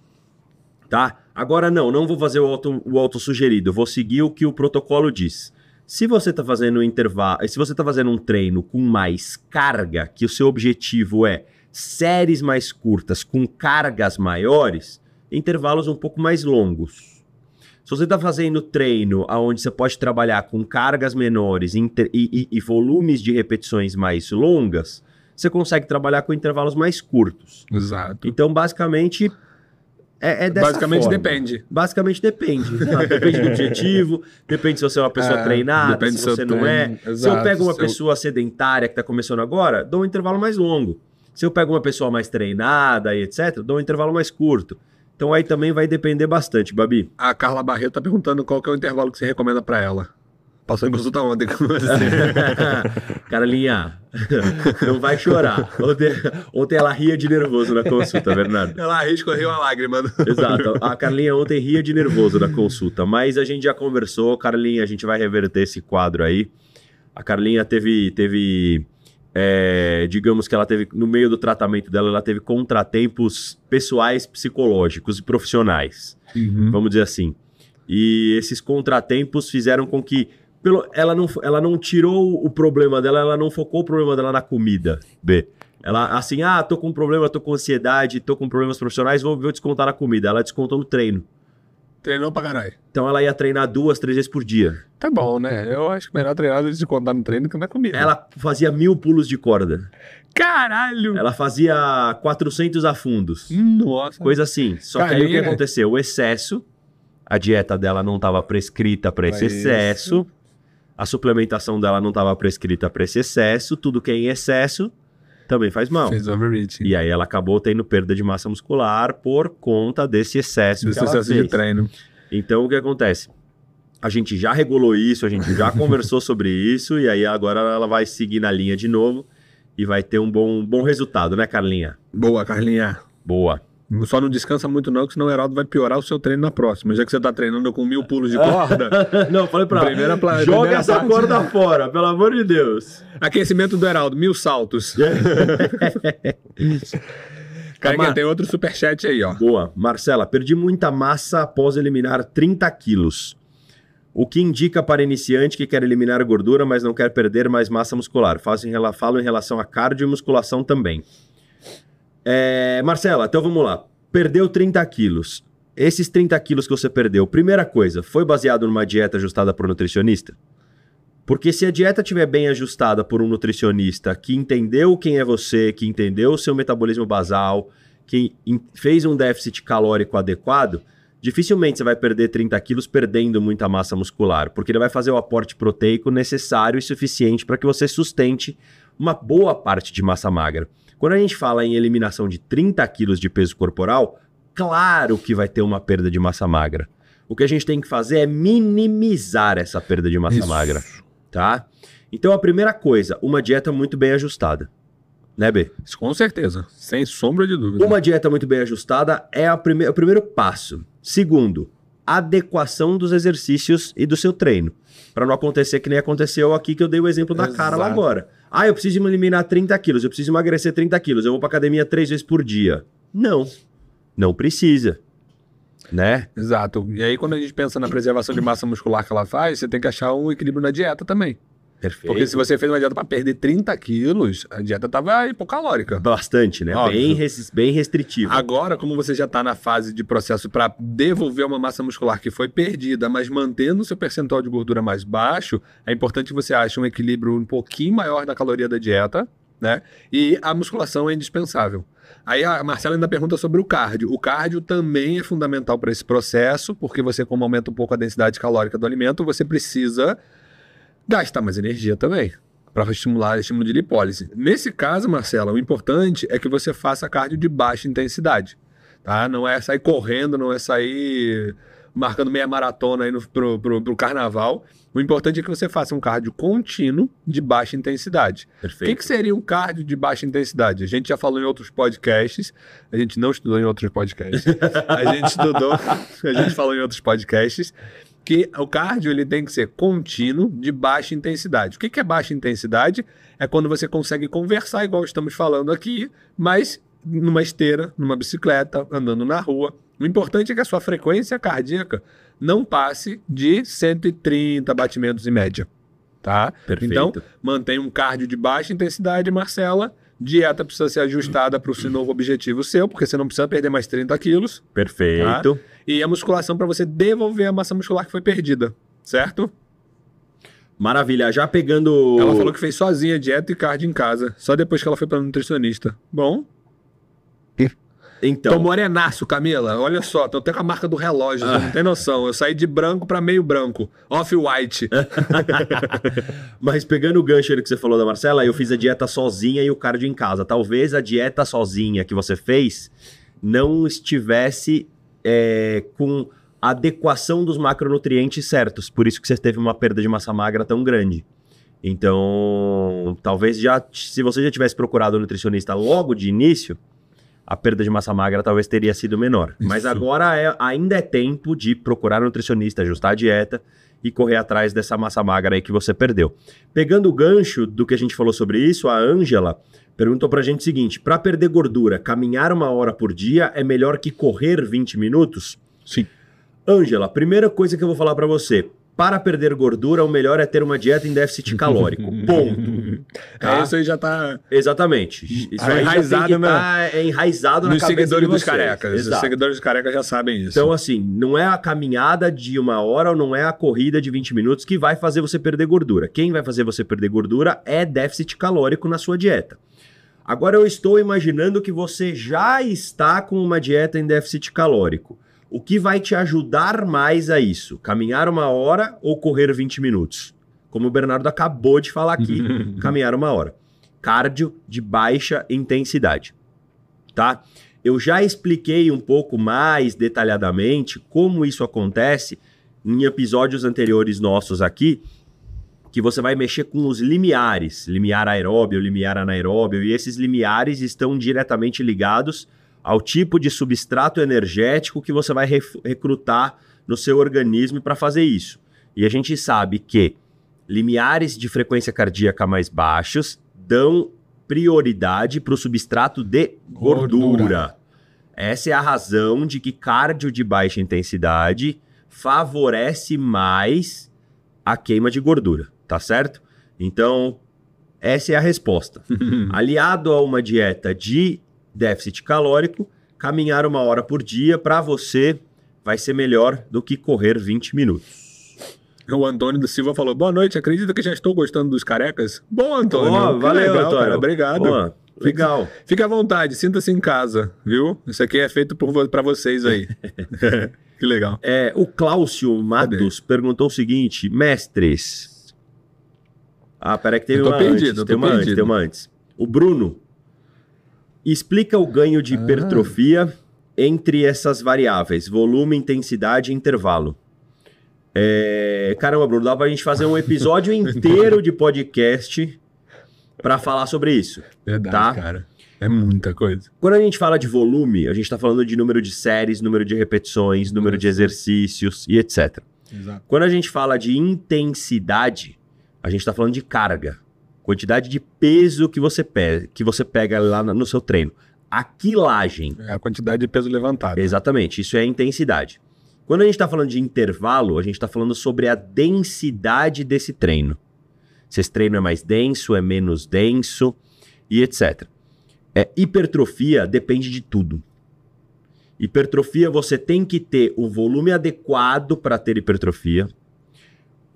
Tá? Agora não, não vou fazer o auto, o autossugerido, vou seguir o que o protocolo diz. Se você está fazendo um intervalo, se você está fazendo um treino com mais carga, que o seu objetivo é séries mais curtas com cargas maiores, intervalos um pouco mais longos. Se você está fazendo treino onde você pode trabalhar com cargas menores inter- e, e- e volumes de repetições mais longas, você consegue trabalhar com intervalos mais curtos. Exato. Então, basicamente, é, é Basicamente forma. depende. Basicamente depende. Depende do objetivo, depende se você é uma pessoa É, treinada, se seu você não é. treino, se eu exato, pego uma se eu- pessoa sedentária que está começando agora, dou um intervalo mais longo. Se eu pego uma pessoa mais treinada e etc., dou um intervalo mais curto. Então aí também vai depender bastante, Babi. A Carla Barreto tá perguntando qual que é o intervalo que você recomenda pra ela. Passou em consulta ontem com você. Carlinha, não vai chorar. Ontem, ontem ela ria de nervoso na consulta, Bernardo. Ela arrisca rir uma lágrima. Exato. A Carlinha ontem ria de nervoso na consulta, mas a gente já conversou, Carlinha, a gente vai reverter esse quadro aí. A Carlinha teve, teve é, digamos que ela teve, no meio do tratamento dela, ela teve contratempos pessoais, psicológicos e profissionais, Uhum. vamos dizer assim. E esses contratempos fizeram com que pelo, ela, não, ela não tirou o problema dela, ela não focou o problema dela na comida, B. Ela, assim, ah, tô com problema, tô com ansiedade, tô com problemas profissionais, vou, vou descontar na comida. Ela descontou no treino. Treinou pra caralho. Então ela ia treinar duas, três vezes por dia. Tá bom, né? Eu acho que melhor treinar do que se contar no treino que não é comigo. Ela fazia mil pulos de corda. Caralho! Ela fazia 400 afundos. Nossa. Coisa assim. Só que aí o que aconteceu? O excesso, a dieta dela não estava prescrita para esse excesso, a suplementação dela não estava prescrita para esse excesso, tudo que é em excesso também faz mal. Fez overreaching. E aí ela acabou tendo perda de massa muscular por conta desse excesso Desse excesso de treino. Então o que acontece? A gente já regulou isso, a gente já conversou sobre isso, e aí agora ela vai seguir na linha de novo e vai ter um bom, bom resultado, né, Carlinha? Boa, Carlinha. Boa. Só não descansa muito não, que senão o Heraldo vai piorar o seu treino na próxima. Já que você tá treinando com mil pulos de corda, Não, falei pra Primeira pla- joga primeira essa parte. corda fora, pelo amor de Deus. aquecimento do Heraldo, mil saltos. Carlinha, Ama- tem outro superchat aí, ó. Boa. Marcela, perdi muita massa após eliminar 30 quilos. O que indica para iniciante que quer eliminar gordura, mas não quer perder mais massa muscular? Faço em, rela- falo em relação a cardio e musculação também. É, Marcela, então vamos lá. Perdeu 30 quilos. Esses 30 quilos que você perdeu, primeira coisa, foi baseado numa dieta ajustada por nutricionista? Porque se a dieta estiver bem ajustada por um nutricionista que entendeu quem é você, que entendeu o seu metabolismo basal, que fez um déficit calórico adequado, dificilmente você vai perder 30 quilos perdendo muita massa muscular, porque ele vai fazer o aporte proteico necessário e suficiente para que você sustente uma boa parte de massa magra. Quando a gente fala em eliminação de 30 quilos de peso corporal, claro que vai ter uma perda de massa magra. O que a gente tem que fazer é minimizar essa perda de massa Isso. magra, tá? Então a primeira coisa, uma dieta muito bem ajustada. Né, B? Com certeza, sem sombra de dúvida. Uma dieta muito bem ajustada é a prime- o primeiro passo. Segundo, adequação dos exercícios e do seu treino. Para não acontecer que nem aconteceu aqui que eu dei o exemplo da cara lá Exato. agora. Ah, eu preciso eliminar 30 quilos, eu preciso emagrecer 30 quilos, eu vou para academia três vezes por dia. Não, não precisa. Né? Exato. E aí, quando a gente pensa na preservação de massa muscular que ela faz, você tem que achar um equilíbrio na dieta também. Perfeito. Porque se você fez uma dieta para perder 30 quilos, a dieta tava hipocalórica. Bastante, né? Óbvio. Bem, res- bem restritivo. Agora, como você já está na fase de processo para devolver uma massa muscular que foi perdida, mas mantendo o seu percentual de gordura mais baixo, é importante que você ache um equilíbrio um pouquinho maior da caloria da dieta, né? E a musculação é indispensável. Aí a Marcela ainda pergunta sobre o cardio. O cardio também é fundamental para esse processo, porque você, como aumenta um pouco a densidade calórica do alimento, você precisa gastar mais energia também para estimular estímulo de lipólise. Nesse caso, Marcela, o importante é que você faça cardio de baixa intensidade, tá? Não é sair correndo, não é sair marcando meia maratona aí no, pro, pro, pro carnaval. O importante é que você faça um cardio contínuo de baixa intensidade. O Perfeito. que, que seria um cardio de baixa intensidade? A gente já falou em outros podcasts, a gente não estudou em outros podcasts. a gente estudou, a gente falou em outros podcasts que o cardio ele tem que ser contínuo de baixa intensidade. O que, que é baixa intensidade? É quando você consegue conversar igual estamos falando aqui, mas numa esteira, numa bicicleta, andando na rua. O importante é que a sua frequência cardíaca não passe de 130 batimentos em média, tá? Perfeito. Então, mantém um cardio de baixa intensidade, Marcela. Dieta precisa ser ajustada para o novo objetivo seu, porque você não precisa perder mais 30 quilos. Perfeito. E a musculação para você devolver a massa muscular que foi perdida, certo? Maravilha. Já pegando. Ela falou que fez sozinha dieta e cardio em casa, só depois que ela foi para nutricionista. Bom, Então. tô morenaço, Camila. Olha só, tô até com a marca do relógio, você não tem noção. Eu saí de branco para meio branco, off-white. Mas pegando o gancho que você falou da Marcela, eu fiz a dieta sozinha e o cardio em casa. Talvez a dieta sozinha que você fez não estivesse é, com adequação dos macronutrientes certos. Por isso que você teve uma perda de massa magra tão grande. Então, talvez já, se você já tivesse procurado um nutricionista logo de início, a perda de massa magra talvez teria sido menor. Mas Isso. agora é- ainda é tempo de procurar um nutricionista, ajustar a dieta e correr atrás dessa massa magra aí que você perdeu. Pegando o gancho do que a gente falou sobre isso, a Ângela perguntou pra gente o seguinte: para perder gordura, caminhar uma hora por dia é melhor que correr 20 minutos? Sim. Ângela, primeira coisa que eu vou falar pra você. Para perder gordura, o melhor é ter uma dieta em déficit calórico. Ponto. Tá? É, isso aí já tá Exatamente. Isso aí já Enraizado na- tá, é enraizado na nos cabeça seguidores de dos carecas. Os Exato. seguidores dos carecas já sabem isso. Então, assim, não é a caminhada de uma hora ou não é a corrida de 20 minutos que vai fazer você perder gordura. Quem vai fazer você perder gordura é déficit calórico na sua dieta. Agora eu estou imaginando que você já está com uma dieta em déficit calórico. O que vai te ajudar mais a isso? Caminhar uma hora ou correr 20 minutos? Como o Bernardo acabou de falar aqui, caminhar uma hora. Cardio de baixa intensidade. Tá? Eu já expliquei um pouco mais detalhadamente como isso acontece em episódios anteriores nossos aqui, que você vai mexer com os limiares, limiar aeróbio, limiar anaeróbio, e esses limiares estão diretamente ligados ao tipo de substrato energético que você vai recrutar no seu organismo para fazer isso. E a gente sabe que limiares de frequência cardíaca mais baixos dão prioridade para o substrato de gordura. Gordura. Essa é a razão de que cardio de baixa intensidade favorece mais a queima de gordura, tá certo? Então, essa é a resposta. Aliado a uma dieta de déficit calórico, caminhar uma hora por dia para você vai ser melhor do que correr 20 minutos. O Antônio do Silva falou: Boa noite, acredita que já estou gostando dos carecas? Bom, Antônio. Que valeu, legal, Antônio. cara. Obrigado. Pô, legal. Fique à vontade, sinta-se em casa, viu? Isso aqui é feito pra vocês aí. que legal. É, o Cláudio Matos perguntou o seguinte: mestres. Ah, peraí que teve uma perdido, antes. Tem uma antes, perdido. tem uma antes. O Bruno explica o ganho de Ah. hipertrofia entre essas variáveis: volume, intensidade e intervalo. É, caramba, Bruno, dá pra gente fazer um episódio inteiro de podcast pra falar sobre isso. Verdade, Tá. cara. É muita coisa. Quando a gente fala de volume, a gente está falando de número de séries, número de repetições, número de exercícios e etc. Exato. Quando a gente fala de intensidade, a gente está falando de carga, quantidade de peso que você pega, que você pega lá no seu treino. A quilagem, É a quantidade de peso levantado. exatamente, isso é a intensidade. Quando a gente está falando de intervalo, a gente está falando sobre a densidade desse treino. Se esse treino é mais denso, é menos denso e etc. É, hipertrofia depende de tudo. Hipertrofia, você tem que ter o volume adequado para ter hipertrofia.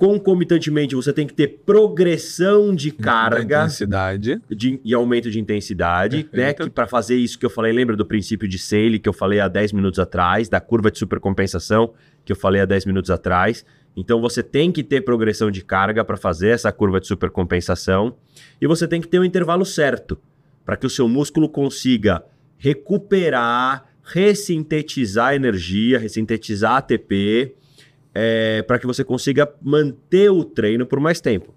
Concomitantemente, você tem que ter progressão de carga Intensidade. de, e aumento de intensidade, né? Que para fazer isso que eu falei, lembra do princípio de Sale que eu falei há 10 minutos atrás, da curva de supercompensação que eu falei há 10 minutos atrás. Então você tem que ter progressão de carga para fazer essa curva de supercompensação e você tem que ter o intervalo certo para que o seu músculo consiga recuperar, ressintetizar energia, ressintetizar ATP, para que você consiga manter o treino por mais tempo.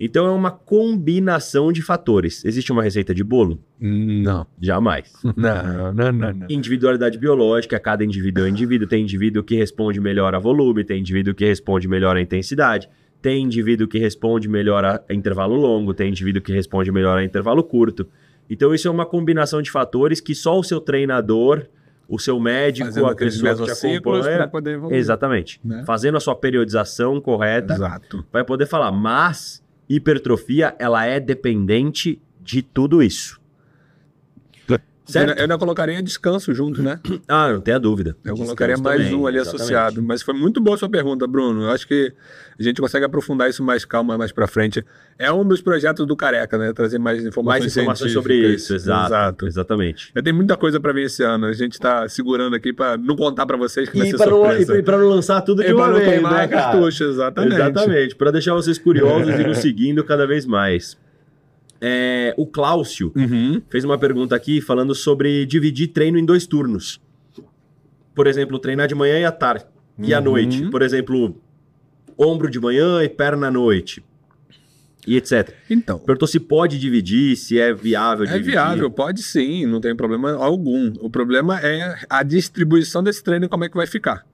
Então é uma combinação de fatores. Existe uma receita de bolo? Não. Jamais. Não, não, não, não. Individualidade biológica, cada indivíduo é um indivíduo. Tem indivíduo que responde melhor a volume, tem indivíduo que responde melhor a intensidade, tem indivíduo que responde melhor a intervalo longo, tem indivíduo que responde melhor a intervalo curto. Então isso é uma combinação de fatores que só o seu treinador, o seu médico, Fazendo a pessoa que te acompanha, poder evoluir. Exatamente. Né? Fazendo a sua periodização correta, Exato. vai poder falar, mas hipertrofia, ela é dependente de tudo isso. Eu Certo? ainda- eu ainda colocaria descanso junto, né? Ah, não tenha dúvida. Eu Descanso colocaria mais também, um ali exatamente. associado. Mas foi muito boa a sua pergunta, Bruno. Eu acho que a gente consegue aprofundar isso mais calma mais pra frente. É um dos projetos do Careca, né? Trazer mais informações Mais informações sobre isso, exato. Exatamente. Eu tenho muita coisa pra vir esse ano. A gente tá segurando aqui pra não contar pra vocês que vai E ser para não, surpresa. e pra não lançar tudo de E uma vez, né, cara? cartucho, exatamente. Exatamente, para deixar vocês curiosos e nos seguindo cada vez mais. É, o Cláudio Uhum. fez uma pergunta aqui falando sobre dividir treino em dois turnos. Por exemplo, treinar de manhã e à tarde e à Uhum. noite. Por exemplo, ombro de manhã e perna à noite. E etc. Então, Perguntou se pode dividir, se é viável é dividir. viável, pode sim, não tem problema algum. O problema é a distribuição desse treino como é que vai ficar.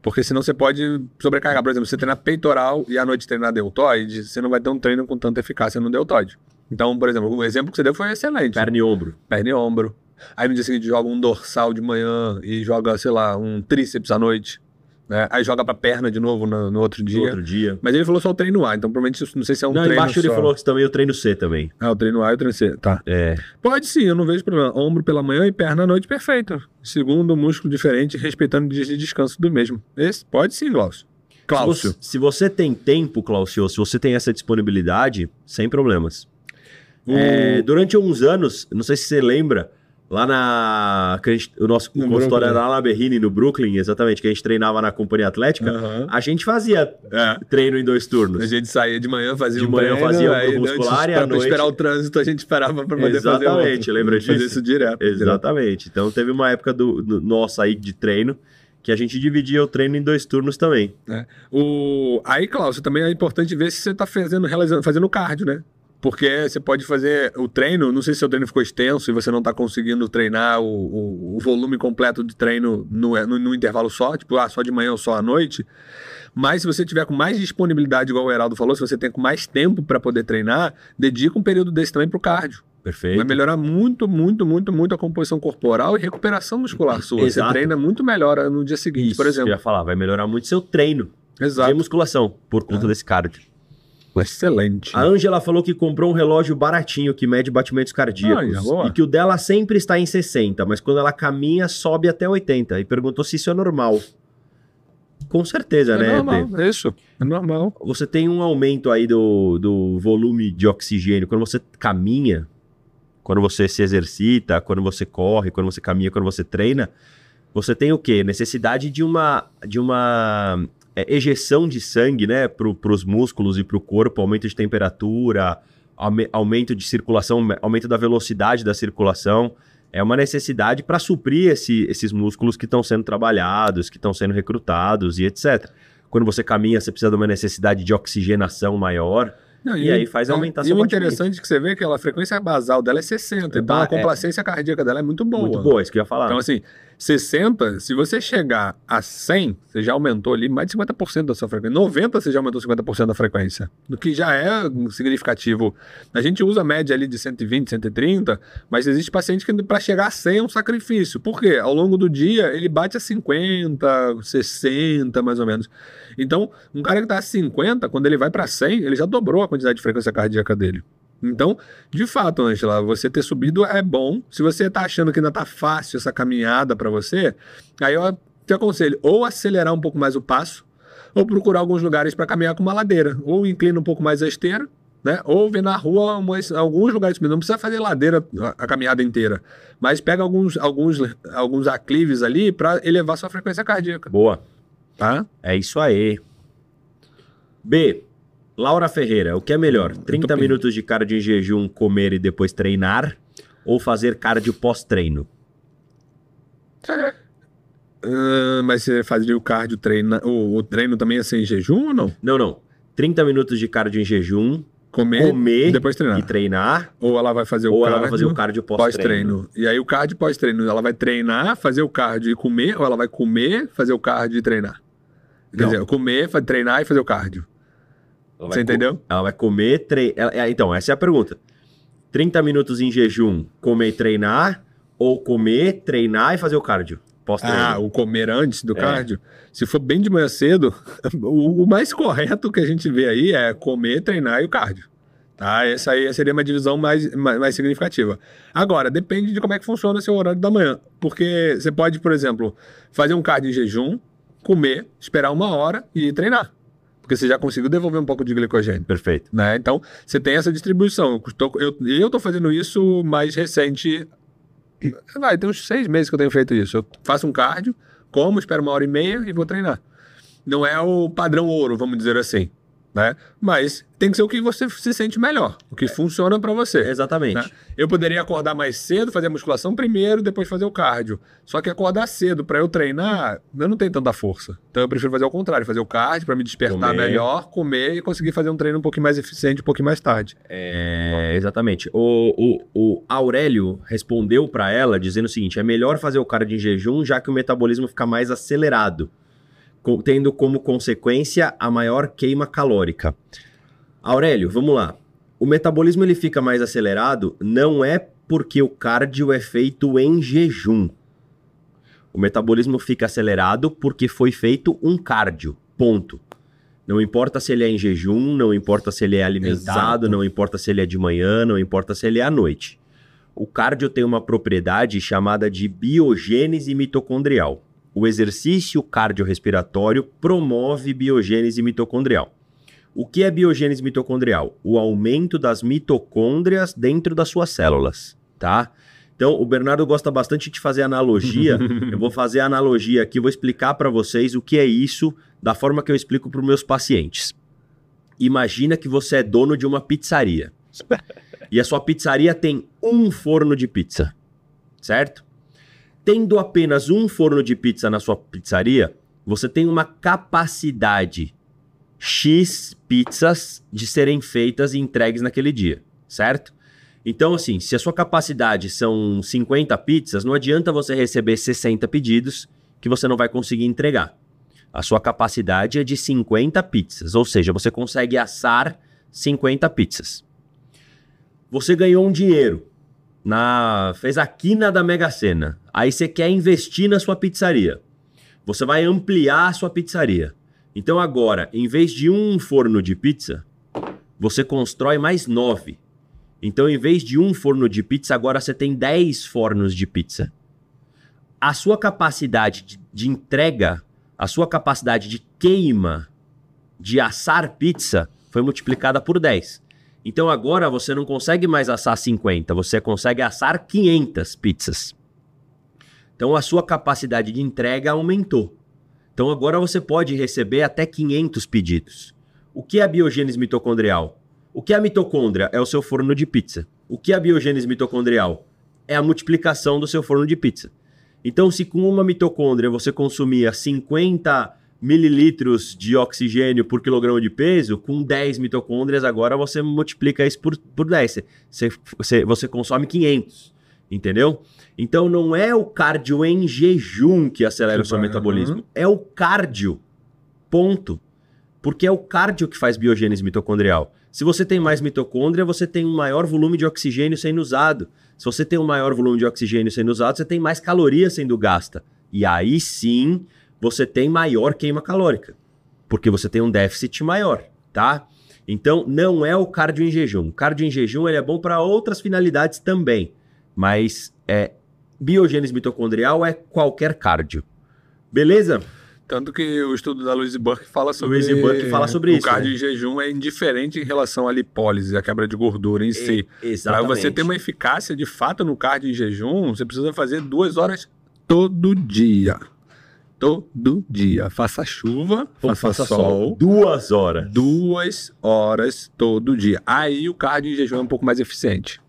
Porque senão você pode sobrecarregar. Por exemplo, você treinar peitoral e à noite treinar deltoide, você não vai ter um treino com tanta eficácia no deltoide. Então, por exemplo, o exemplo que você deu foi excelente. Perna e ombro. Perna e ombro. Aí no dia seguinte joga um dorsal de manhã e joga, sei lá, um tríceps à noite. né? Aí joga pra perna de novo no, no outro No dia. outro dia. Mas ele falou só o treino A, então provavelmente não sei se é um não, treino embaixo ele só. falou que também o treino C também. Ah, o treino A e o treino C. Tá. É. Pode sim, eu não vejo problema. Ombro pela manhã e perna à noite, perfeito. Segundo, músculo diferente, respeitando dias de descanso do mesmo. Esse pode sim, Glaucio. Se Cláudio. você, se você tem tempo, Cláudio, se você tem essa disponibilidade, sem problemas. É, durante uns anos, não sei se você lembra, lá na. gente- o nosso No consultório Brooklyn. era lá na Berrini, no Brooklyn, exatamente, que a gente treinava na companhia atlética. Aham. A gente fazia É. treino em dois turnos. A gente saía de manhã, fazia De um manhã treino, fazia aí grupo antes, muscular e à noite- esperar o trânsito, a gente esperava pra poder fazer Exatamente, lembra disso? isso direto. direto. Exatamente. Então teve uma época do, do nossa aí de treino que a gente dividia o treino em dois turnos também. O... Aí, Cláudio, também é importante ver se você está fazendo, fazendo cardio, né? Porque você pode fazer o treino, não sei se seu treino ficou extenso e você não está conseguindo treinar o, o- o volume completo de treino no, no, no intervalo só, tipo, ah, só de manhã ou só à noite. Mas se você tiver com mais disponibilidade, igual o Heraldo falou, se você tem com mais tempo para poder treinar, dedica um período desse também para o cardio. Perfeito. Vai melhorar muito, muito, muito, muito a composição corporal e recuperação muscular sua. Exato. Você treina muito melhor no dia seguinte, Isso, por Eu exemplo. ia falar, vai melhorar muito seu treino de Exato. musculação por conta É. desse cardio. Excelente. A Ângela falou que comprou um relógio baratinho que mede batimentos cardíacos boa. e que o dela sempre está em 60, mas quando ela caminha sobe até 80 e perguntou se isso é normal. Com certeza, É né? normal, é isso. É normal. Você tem um aumento aí do, do volume de oxigênio quando você caminha, quando você se exercita, quando você corre, quando você caminha, quando você treina. Você tem o quê? Necessidade de uma de uma é, ejeção de sangue, né, para os músculos e para o corpo, aumento de temperatura, aume- aumento de circulação, aumento da velocidade da circulação. É uma necessidade para suprir esse- esses músculos que estão sendo trabalhados, que estão sendo recrutados e etc. Quando você caminha, você precisa de uma necessidade de oxigenação maior. Não, E aí faz aumentar e seu o interessante é que você vê que ela, a frequência basal dela é 60. Então Ba- a complacência cardíaca dela é muito boa. Muito boa, isso que eu ia falar. Então, assim, 60, se você chegar a 100, você já aumentou ali mais de 50% da sua frequência. 90, você já aumentou 50% da frequência. O que já é significativo. A gente usa a média ali de 120, 130, mas existe paciente que para chegar a 100 é um sacrifício. Por quê? Ao longo do dia, ele bate a 50, 60, mais ou menos. Então, um cara que está a 50, quando ele vai para 100, ele já dobrou a quantidade de frequência cardíaca dele. Então, de fato, Angela, você ter subido é bom. Se você tá achando que ainda tá fácil essa caminhada para você, aí eu te aconselho ou acelerar um pouco mais o passo, ou procurar alguns lugares para caminhar com uma ladeira, ou inclina um pouco mais a esteira, né? Ou ver na rua umas- alguns lugares, não precisa fazer ladeira a, a caminhada inteira, mas pega alguns alguns alguns aclives ali para elevar sua frequência cardíaca, Boa. tá? É isso aí. B. Laura Ferreira, o que é melhor? 30 bem. minutos de cardio em jejum, comer e depois treinar? Ou fazer cardio pós-treino? Ah, mas você fazia o cardio treino. O, o treino também ia ser em jejum ou não? Não, não. 30 minutos de cardio em jejum, Comer, comer depois treinar. e treinar, Ou ela vai fazer o ou cardio ela vai fazer o cardio pós-treino. pós-treino. E aí o cardio pós-treino, ela vai treinar, fazer o cardio e comer, ou ela vai comer, fazer o cardio e treinar? Quer Não. dizer, comer, treinar e fazer o cardio. Você entendeu? Ela vai comer, treinar. Então, essa é a pergunta. 30 minutos em jejum, comer e treinar, ou comer, treinar e fazer o cardio pós-treino? Ah, o comer antes do É. cardio. Se for bem de manhã cedo, o, mais correto que a gente vê aí é comer, treinar e o cardio. Tá? Essa aí seria uma divisão mais, mais, mais significativa. Agora, depende de como é que funciona o seu horário da manhã. Porque você pode, por exemplo, fazer um cardio em jejum, comer, esperar uma hora e treinar. Porque você já conseguiu devolver um pouco de glicogênio. Perfeito. Né? Então, você tem essa distribuição. Eu tô fazendo isso mais recente. Vai, tem uns seis meses que eu tenho feito isso. Eu faço um cardio, como, espero uma hora e meia e vou treinar. Não é o padrão ouro, vamos dizer assim. Né? Mas tem que ser o que você se sente melhor, o que funciona para você. Exatamente. Né? Eu poderia acordar mais cedo, fazer a musculação primeiro, depois fazer o cardio. Só que acordar cedo para eu treinar, eu não tenho tanta força. Então eu prefiro fazer o contrário, fazer o cardio para me despertar Comer. melhor, comer e conseguir fazer um treino um pouquinho mais eficiente, um pouquinho mais tarde. É, exatamente. O, o, o Aurélio respondeu para ela dizendo o seguinte: é melhor fazer o cardio em jejum, já que o metabolismo fica mais acelerado, tendo como consequência a maior queima calórica. Aurélio, vamos lá. O metabolismo ele fica mais acelerado não é porque o cardio é feito em jejum. O metabolismo fica acelerado porque foi feito um cardio. Ponto. Não importa se ele é em jejum, não importa se ele é alimentado, Exato. não importa se ele é de manhã, não importa se ele é à noite. O cardio tem uma propriedade chamada de biogênese mitocondrial. O exercício cardiorrespiratório promove biogênese mitocondrial. O que é biogênese mitocondrial? O aumento das mitocôndrias dentro das suas células, tá? Então, o Bernardo gosta bastante de fazer analogia. eu vou fazer a analogia aqui, vou explicar para vocês o que é isso da forma que eu explico para os meus pacientes. Imagina que você é dono de uma pizzaria. E a sua pizzaria tem um forno de pizza, certo? Tendo apenas um forno de pizza na sua pizzaria, você tem uma capacidade X pizzas de serem feitas e entregues naquele dia, certo? Então, assim, se a sua capacidade são 50 pizzas, não adianta você receber 60 pedidos que você não vai conseguir entregar. A sua capacidade é de 50 pizzas, ou seja, você consegue assar 50 pizzas. Você ganhou um dinheiro, na fez a quina da Mega Sena. Aí você quer investir na sua pizzaria. Você vai ampliar a sua pizzaria. Então agora, em vez de um forno de pizza, você constrói mais nove. Então, em vez de um forno de pizza, agora você tem 10 fornos de pizza. A sua capacidade de, de entrega, a sua capacidade de queima, de assar pizza, foi multiplicada por 10. Então agora você não consegue mais assar 50, você consegue assar 500 pizzas. Então a sua capacidade de entrega aumentou. Então agora você pode receber até 500 pedidos. O que é a biogênese mitocondrial? O que é a mitocôndria? É o seu forno de pizza. O que é a biogênese mitocondrial? É a multiplicação do seu forno de pizza. Então, se com uma mitocôndria você consumia 50 mililitros de oxigênio por quilograma de peso, com 10 mitocôndrias agora você multiplica isso por, por 10. Você, você, você consome 500, entendeu? Então não é o cardio em jejum que acelera o seu Uhum. metabolismo, é o cardio, ponto. Porque é o cardio que faz biogênese mitocondrial. Se você tem mais mitocôndria, você tem um maior volume de oxigênio sendo usado. Se você tem um maior volume de oxigênio sendo usado, você tem mais calorias sendo gasta. E aí sim, você tem maior queima calórica, porque você tem um déficit maior, tá? Então, não é o cardio em jejum. O cardio em jejum ele é bom para outras finalidades também, mas é biogênese mitocondrial é qualquer cardio. Beleza? Tanto que o estudo da Louise Burke fala sobre Louise Burke fala sobre o isso, cardio né? em jejum é indiferente em relação à lipólise, a quebra de gordura em si. Para Exatamente. você ter uma eficácia de fato no cardio em jejum, você precisa fazer duas horas todo dia. Todo dia. Faça chuva, Ou faça, sol. Duas horas. Duas horas todo dia. Aí o cardio em jejum é um pouco mais eficiente.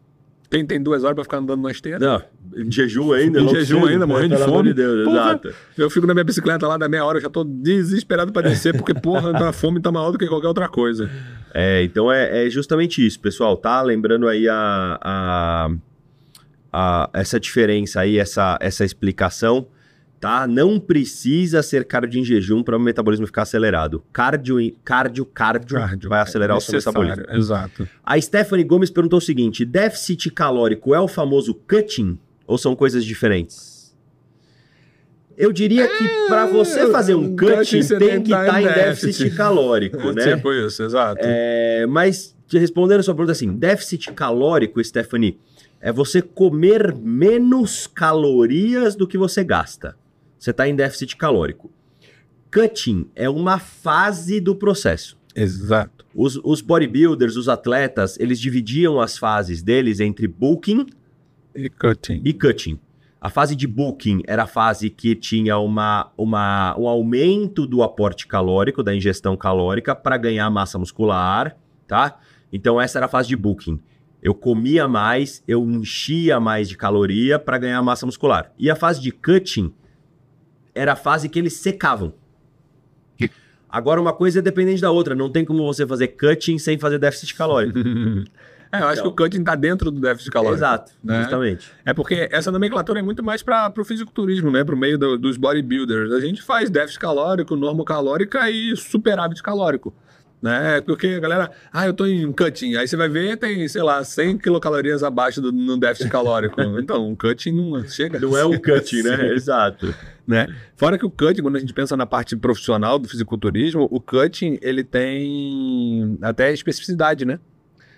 Quem tem duas horas pra ficar andando na esteira? Não, em jejum ainda. Em jejum cedo, ainda, né? morrendo de fome. de Deus, Porra. exato. Eu fico na minha bicicleta lá da meia hora, eu já tô desesperado pra descer, porque, porra, a fome tá maior do que qualquer outra coisa. É, então é, é justamente isso, pessoal, tá? Lembrando aí a, a, a- essa diferença aí, essa, essa explicação, tá? Não precisa ser cardio em jejum para o metabolismo ficar acelerado. Cardio, cardio, cardio, Cardio. vai acelerar o seu metabolismo. Exato. A Stephanie Gomes perguntou o seguinte: déficit calórico é o famoso cutting ou são coisas diferentes? Eu diria que para você fazer um cutting, tem que que tá estar em em déficit déficit. calórico, né? Tipo isso, exato. É, mas te respondendo a sua pergunta assim, déficit calórico, Stephanie, é você comer menos calorias do que você gasta. Você está em déficit calórico. Cutting é uma fase do processo. Exato. Os, os bodybuilders, os atletas, eles dividiam as fases deles entre bulking E cutting. e cutting. A fase de bulking era a fase que tinha uma, uma, um aumento do aporte calórico, da ingestão calórica, para ganhar massa muscular, tá? Então essa era a fase de bulking. Eu comia mais, eu enchia mais de caloria para ganhar massa muscular. E a fase de cutting era a fase que eles secavam. Agora uma coisa é dependente da outra, não tem como você fazer cutting sem fazer déficit calórico. É, eu acho que o cutting tá dentro do déficit calórico. Exato, né? justamente. É porque essa nomenclatura é muito mais para o fisiculturismo, né? Para o meio do- dos bodybuilders. A gente faz déficit calórico, normocalórica e superávit calórico. Né? Porque a galera, ah, eu tô em cutting. Aí você vai ver, tem, sei lá, 100 quilocalorias abaixo do no déficit calórico. então, um cutting não chega. Não é um cutting, né? Exato. né? Fora que o cutting, quando a gente pensa na parte profissional do fisiculturismo, o cutting ele tem até especificidade, né?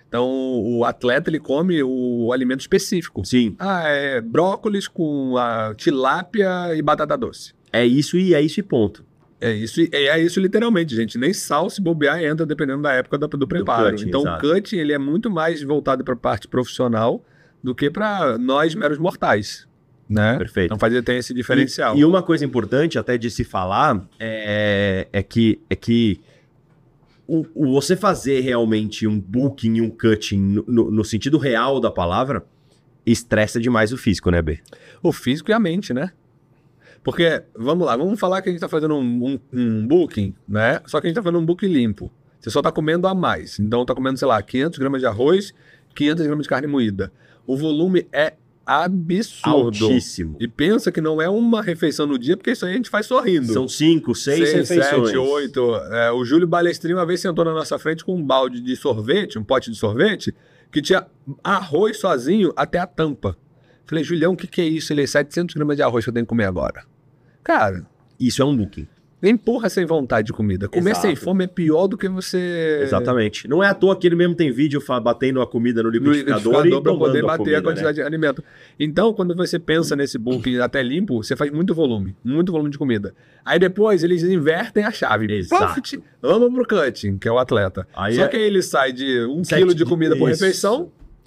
Então, o atleta ele come o alimento específico. Sim, Ah, é brócolis com a tilápia e batata doce. é isso e é isso e ponto. É isso, é isso literalmente, gente. Nem sal se bobear entra dependendo da época do, do preparo. cutting, então, exato. o cutting ele é muito mais voltado para a parte profissional do que para nós meros mortais, né? Perfeito. Então, fazer tem esse diferencial. E, e uma coisa importante até de se falar é, é que, é que o, o você fazer realmente um booking e um cutting no, no- no sentido real da palavra estressa demais o físico, né, B? O físico e a mente, né? Porque, vamos lá, vamos falar que a gente tá fazendo um, um- um booking, né? Só que a gente tá fazendo um booking limpo. Você só tá comendo a mais. Então tá comendo, sei lá, 500 gramas de arroz, 500 gramas de carne moída. O volume é absurdo. Altíssimo. E pensa que não é uma refeição no dia, porque isso aí a gente faz sorrindo. São cinco, seis, Seis, refeições. sete, oito. É, o Júlio Balestrinho uma vez sentou na nossa frente com um balde de sorvete, um pote de sorvete, que tinha arroz sozinho até a tampa. Falei, Julião, o que, que é isso? Ele é 700 gramas de arroz que eu tenho que comer agora. Cara, Isso é um booking. empurra sem vontade de comida. Comer Exato. sem fome é pior do que você... Exatamente. Não é à toa que ele mesmo tem vídeo batendo a comida no no liquidificador, liquidificador e para poder bater comida, a quantidade de alimento. Então, quando você pensa nesse booking até limpo, você faz muito volume, muito volume de comida. Aí depois eles invertem a chave. Exato. Profit, vamos pro cutting, que é o atleta. Aí Só é- que aí ele sai de um Sete quilo de de- comida por isso.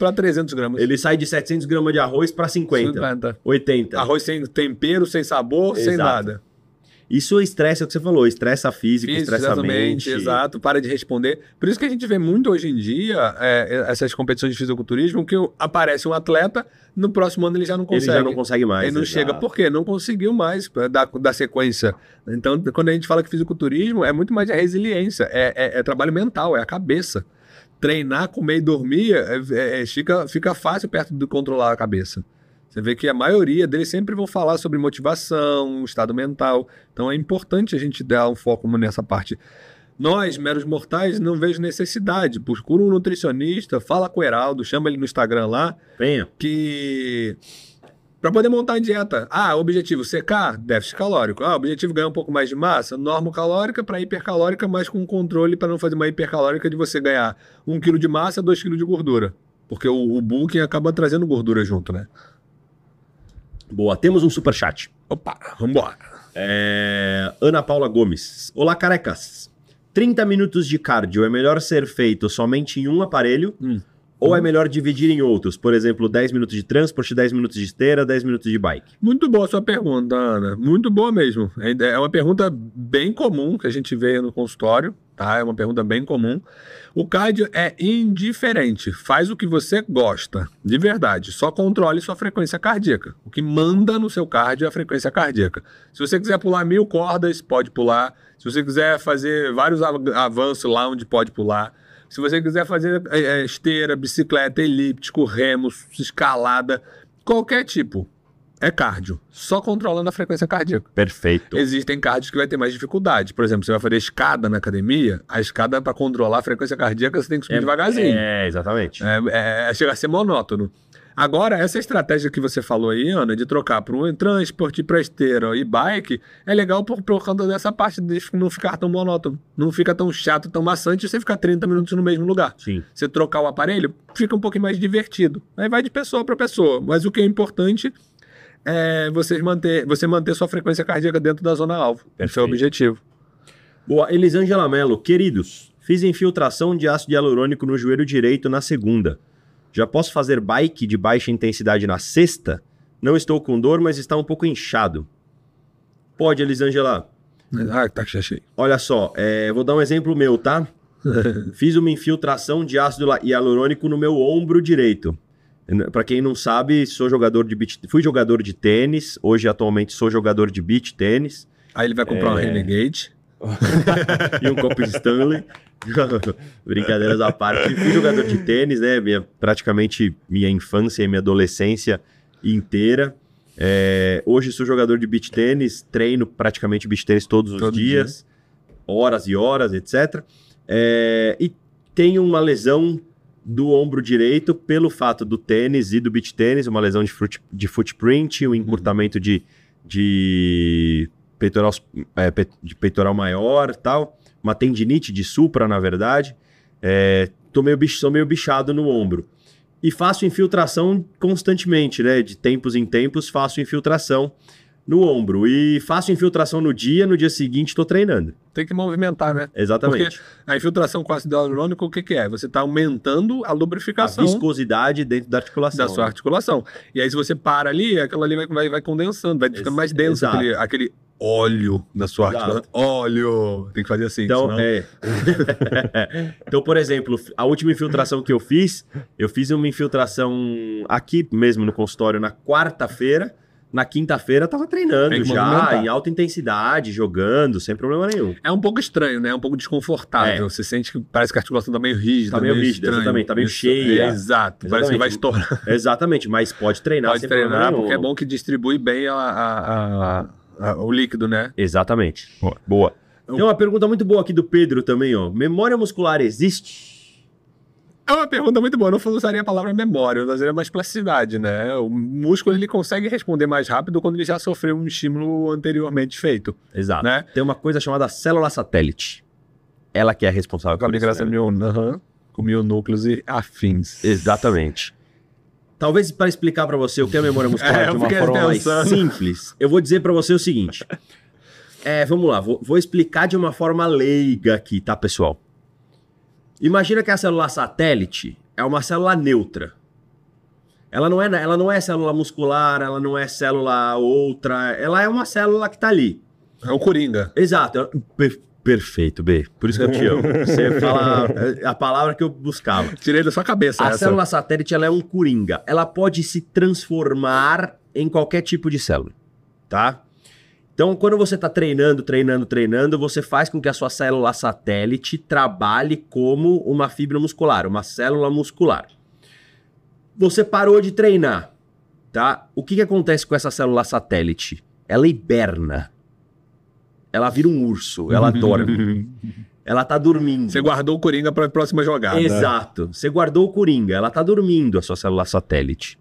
Para 300 gramas. Ele sai de 700 gramas de arroz para 50, 50. 80. Arroz sem tempero, sem sabor, sem Exato. nada. Isso estressa é o que você falou, estressa físico, Físico, estressa mente. exato, para de responder. Por isso que a gente vê muito hoje em dia é, essas competições de fisiculturismo que aparece um atleta, no próximo ano ele já não Ele consegue. já não consegue mais. Ele não exato. chega por quê? Não conseguiu mais pra dar, dar sequência. Então, quando a gente fala que fisiculturismo, é muito mais a resiliência, é, é- é trabalho mental, é a cabeça. Treinar, comer e dormir é- é- é- fica, fica fácil perto de controlar a cabeça. Você vê que a maioria deles sempre vão falar sobre motivação, estado mental. Então é importante a gente dar um foco nessa parte. Nós, meros mortais, não vejo necessidade. Procura um nutricionista, fala com o Heraldo, chama ele no Instagram lá, Venha. que para poder montar a dieta. Ah, objetivo secar, déficit calórico. Ah, objetivo ganhar um pouco mais de massa, norma calórica para hipercalórica, mas com controle para não fazer uma hipercalórica de você ganhar 1 kg de massa, 2 kg de gordura. Porque o, o bulking acaba trazendo gordura junto, né? Boa, temos um superchat. Opa, vambora. É... Ana Paula Gomes. Olá, carecas. 30 minutos de cardio é melhor ser feito somente em um aparelho Hum. Ou é melhor dividir em outros? Por exemplo, 10 minutos de transporte, 10 minutos de esteira, 10 minutos de bike. Muito boa a sua pergunta, Ana. Muito boa mesmo. É é uma pergunta bem comum que a gente vê no consultório, tá? É uma pergunta bem comum. O cardio é indiferente, faz o que você gosta, de verdade. Só controle sua frequência cardíaca. O que manda no seu cardio é a frequência cardíaca. Se você quiser pular mil cordas, pode pular. Se você quiser fazer vários av- avanços lá onde pode pular. Se você quiser fazer é, é, esteira, bicicleta, elíptico, remos, escalada, qualquer tipo, é cardio. Só controlando a frequência cardíaca. Perfeito. Existem cardios que vai ter mais dificuldade. Por exemplo, você vai fazer escada na academia, a escada, para controlar a frequência cardíaca, você tem que subir devagarzinho. É, exatamente. É, é, é, chega a ser monótono. Agora, essa estratégia que você falou aí, Ana, de trocar para um transporte para esteira e bike, é legal por, por conta dessa parte de não ficar tão monótono. Não fica tão chato, tão maçante você ficar 30 minutos no mesmo lugar. Sim. Você trocar o aparelho, fica um pouquinho mais divertido. Aí vai de pessoa para pessoa. Mas o que é importante é você manter, você manter sua frequência cardíaca dentro da zona alvo. Esse é o objetivo. Boa. Elisângela Mello, queridos, fiz infiltração de ácido hialurônico no joelho direito na segunda. Já posso fazer bike de baixa intensidade na sexta? Não estou com dor, mas está um pouco inchado. Pode, Elisângela. Ah, tá cheio. Olha só, é, vou dar um exemplo meu, tá? Fiz uma infiltração de ácido hialurônico no meu ombro direito. Para quem não sabe, sou jogador de beach, fui jogador de tênis, hoje atualmente sou jogador de beach tênis Aí ele vai comprar um É. Renegade. e um copo Stanley. Brincadeiras à parte. Fui jogador de tênis, né? Minha, praticamente minha infância e minha adolescência inteira. É, hoje sou jogador de beach tênis, treino praticamente beach tênis todos os Todo dias, horas e horas, etc. É, e tenho uma lesão do ombro direito pelo fato do tênis e do beach tênis, uma lesão de, fruit, de footprint, um encurtamento de, de, peitoral, é, de peitoral maior tal, uma tendinite de supra, na verdade. É, tô, meio, tô meio bichado no ombro. E faço infiltração constantemente, né? De tempos em tempos faço infiltração no ombro. E faço infiltração no dia, no dia seguinte tô treinando. Tem que movimentar, né? Exatamente. A infiltração com ácido hialurônico, o que, que é? Você está aumentando a A lubrificação viscosidade dentro da articulação. da sua articulação. E aí, se você para ali, aquela ali vai, vai, vai condensando, vai ficando mais denso aquele, aquele óleo da sua articulação. Óleo! Tem que fazer assim, Então, senão- é. então, por exemplo, a última infiltração que eu fiz, eu fiz uma infiltração aqui mesmo no consultório na quarta-feira. Na quinta-feira tava treinando já, movimentar. em alta intensidade, jogando, sem problema nenhum. É um pouco estranho, né? É um pouco desconfortável. É. Você sente que parece que a articulação tá meio rígida. Tá meio rígida, estranho. exatamente, tá meio Isso, cheia. é, exato. Parece que vai Exatamente. estourar. Exatamente, mas pode treinar Pode sem problema treinar, nenhum. porque é bom que distribui bem a- a- a- a- o líquido, né? Exatamente. Boa. Boa. Tem uma pergunta muito boa aqui do Pedro também, ó. Memória muscular existe? É uma pergunta muito boa. Eu não usaria a palavra memória, eu usaria mais plasticidade, né? O músculo ele consegue responder mais rápido quando ele já sofreu um estímulo anteriormente feito, Exato. né? Tem uma coisa chamada célula satélite. Ela que é responsável Com a por isso, migração né? aham, com mil núcleos e afins. Exatamente. Talvez para explicar para você o que é memória muscular É, de uma forma mais simples, eu vou dizer para você o seguinte. É, vamos lá, vou, vou explicar de uma forma leiga aqui, tá, pessoal? Imagina que a célula satélite é uma célula neutra. Ela não é, ela não é célula muscular, ela não é célula outra, ela é uma célula que tá ali. É o Coringa. Exato. Per- perfeito, B. Por isso que eu te amo. Você fala é a palavra que eu buscava. Tirei da sua cabeça A essa. célula satélite ela é um coringa. Ela pode se transformar em qualquer tipo de célula, tá? Então, quando você está treinando, treinando, treinando, você faz com que a sua célula satélite trabalhe como uma fibra muscular, uma célula muscular. Você parou de treinar, tá? O que, que acontece com essa célula satélite? Ela hiberna. Ela vira um urso, ela dorme. Ela tá dormindo. Você guardou o Coringa para a próxima jogada. Exato. Você guardou o Coringa, ela tá dormindo, a sua célula satélite.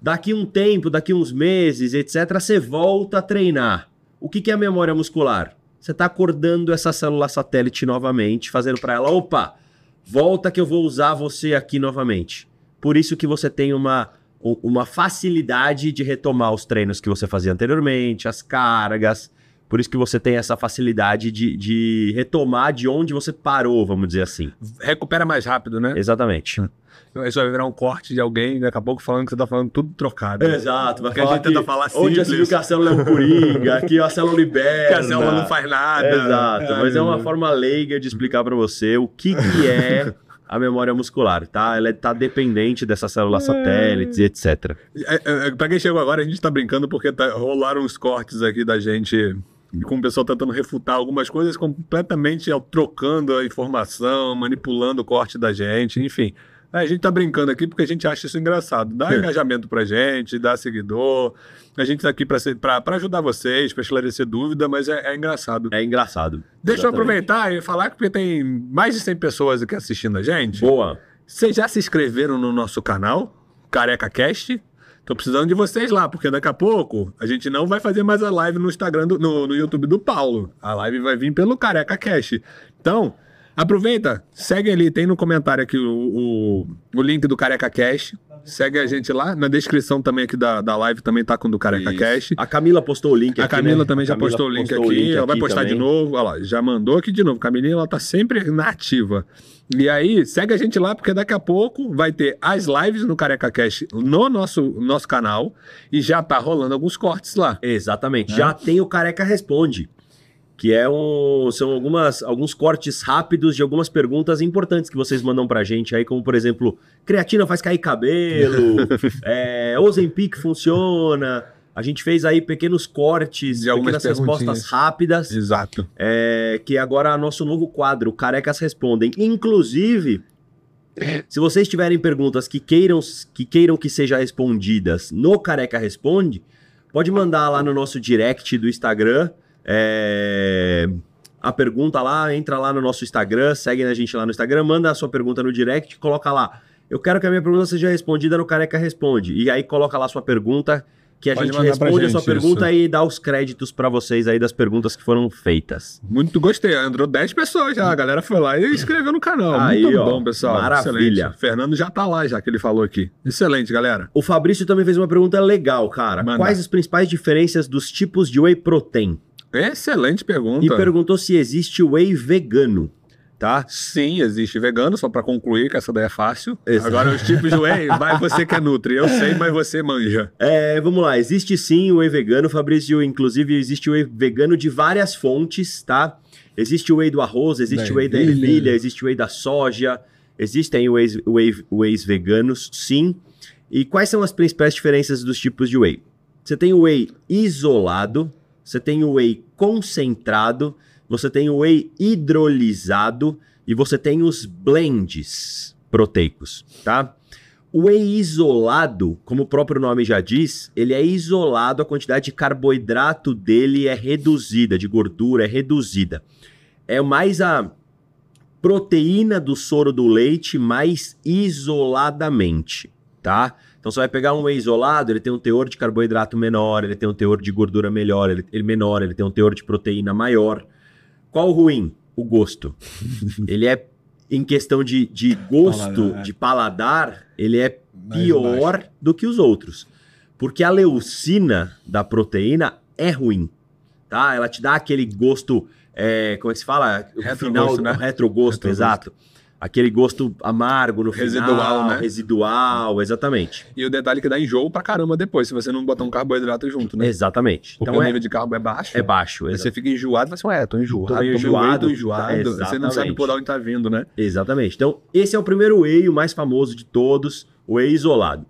Daqui um tempo, daqui uns meses, etc., você volta a treinar. O que, que é a memória muscular? Você tá acordando essa célula satélite novamente, fazendo para ela, opa, volta que eu vou usar você aqui novamente. Por isso que você tem uma, uma facilidade de retomar os treinos que você fazia anteriormente, as cargas, Por isso que você tem essa facilidade de, de retomar de onde você parou, vamos dizer assim. Recupera mais rápido, né? Exatamente. Isso vai virar um corte de alguém daqui a pouco falando que você tá falando tudo trocado. Exato, vai Porque a gente tenta falar onde a simples. viu que a célula é um coringa, aqui a célula liberta. Que a célula não faz nada. Exato, mas é uma Ai, forma leiga de explicar para você o que, que é a memória muscular, tá? Ela está dependente dessas células satélites e etc. É, é, é, pra quem chegou agora, a gente tá brincando porque tá- rolaram uns cortes aqui da gente com o pessoal tentando refutar algumas coisas completamente trocando a informação, manipulando o corte da gente, enfim. A gente tá brincando aqui porque a gente acha isso engraçado. Dá engajamento pra gente, dá seguidor. A gente tá aqui pra, ser- pra, pra ajudar vocês, pra esclarecer dúvida, mas é, é engraçado. É engraçado. Deixa eu Exatamente. aproveitar e falar que porque tem mais de 100 pessoas aqui assistindo a gente. Boa. Vocês já se inscreveram no nosso canal, Careca Cast? Tô precisando de vocês lá, porque daqui a pouco a gente não vai fazer mais a live no Instagram, do- no, no YouTube do Paulo. A live vai vir pelo Careca Cast. Então, aproveita, segue ali, tem no comentário aqui o, o, o link do Careca Cast. Segue a gente lá. Na descrição também aqui da, da live também tá com o do Careca Isso. Cast. A Camila postou o link A aqui, Camila né? também A já Camila postou o link postou aqui, ela vai aqui postar de também. novo. Olha lá, já mandou aqui de novo. Camilinha, ela tá sempre na ativa. E aí, segue a gente lá, porque daqui a pouco vai ter as lives no Careca Cash no nosso, nosso canal e já tá rolando alguns cortes lá. Exatamente. É. Já tem o Careca Responde, que é um, são algumas, alguns cortes rápidos de algumas perguntas importantes que vocês mandam pra gente aí, como por exemplo, creatina faz cair cabelo, é, Ozempic funciona. A gente fez aí pequenos cortes, De algumas pequenas respostas rápidas, Exato. é, que agora é nosso novo quadro, Carecas Respondem. Inclusive, se vocês tiverem perguntas que queiram que, queiram que sejam respondidas no Careca Responde, pode mandar lá no nosso direct do Instagram. É, a pergunta lá, entra lá no nosso Instagram, segue a gente lá no Instagram, manda a sua pergunta no direct, coloca lá. Eu quero que a minha pergunta seja respondida no Careca Responde. E aí coloca lá a sua pergunta, que a Pode gente responde a gente sua pergunta isso. e dá os créditos pra vocês aí das perguntas que foram feitas. Muito gostei. Entrou 10 pessoas já. A galera foi lá e inscreveu no canal. Aí, Muito ó, bom, pessoal. maravilha. Excelente. Fernando já tá lá, já que ele falou aqui. Excelente, galera. O Fabrício também fez uma pergunta legal, cara. Manda. Quais as principais diferenças dos tipos de whey protein? Excelente pergunta. E perguntou se existe whey vegano, tá? Sim, existe vegano, só pra concluir, que essa daí é fácil. Exato. Agora, os tipos de whey, vai você que é nutri. Eu sei, mas você manja. É, vamos lá, existe sim o whey vegano, Fabrício. Inclusive, existe o whey vegano de várias fontes, tá? Existe o whey do arroz, existe Da o whey da ervilha. existe o whey da soja, existem whey, whey, wheys veganos, sim. E quais são as principais diferenças dos tipos de whey? Você tem o whey isolado, você tem o whey concentrado, você tem o whey hidrolisado e você tem os blends proteicos, tá? O whey isolado, como o próprio nome já diz, ele é isolado, a quantidade de carboidrato dele é reduzida, de gordura é reduzida. É mais a proteína do soro do leite mais isoladamente, tá? Então você vai pegar um whey isolado, ele tem um teor de carboidrato menor, ele tem um teor de gordura melhor, ele, ele menor, ele tem um teor de proteína maior. Qual o ruim? O gosto. ele é, em questão de, de gosto, Paladar. de paladar, ele é pior do que os outros. Porque a leucina da proteína é ruim, tá? Ela te dá aquele gosto, é, como é que se fala? O Retrogosto, final, né? o retrogosto, Retrogosto. exato. Aquele gosto amargo no Residual, final, né? residual, exatamente. E o detalhe que dá enjoo pra caramba depois, se você não botar um carboidrato junto, né? Exatamente. Porque Então o é, nível de carbo é baixo. é baixo, Aí você fica enjoado, você fala, é, tô enjoado. Tô tomei enjoado, whey, tô enjoado. tá, Você não sabe por onde tá vindo, né? exatamente. Então, esse é o primeiro whey, o mais famoso de todos, o whey isolado.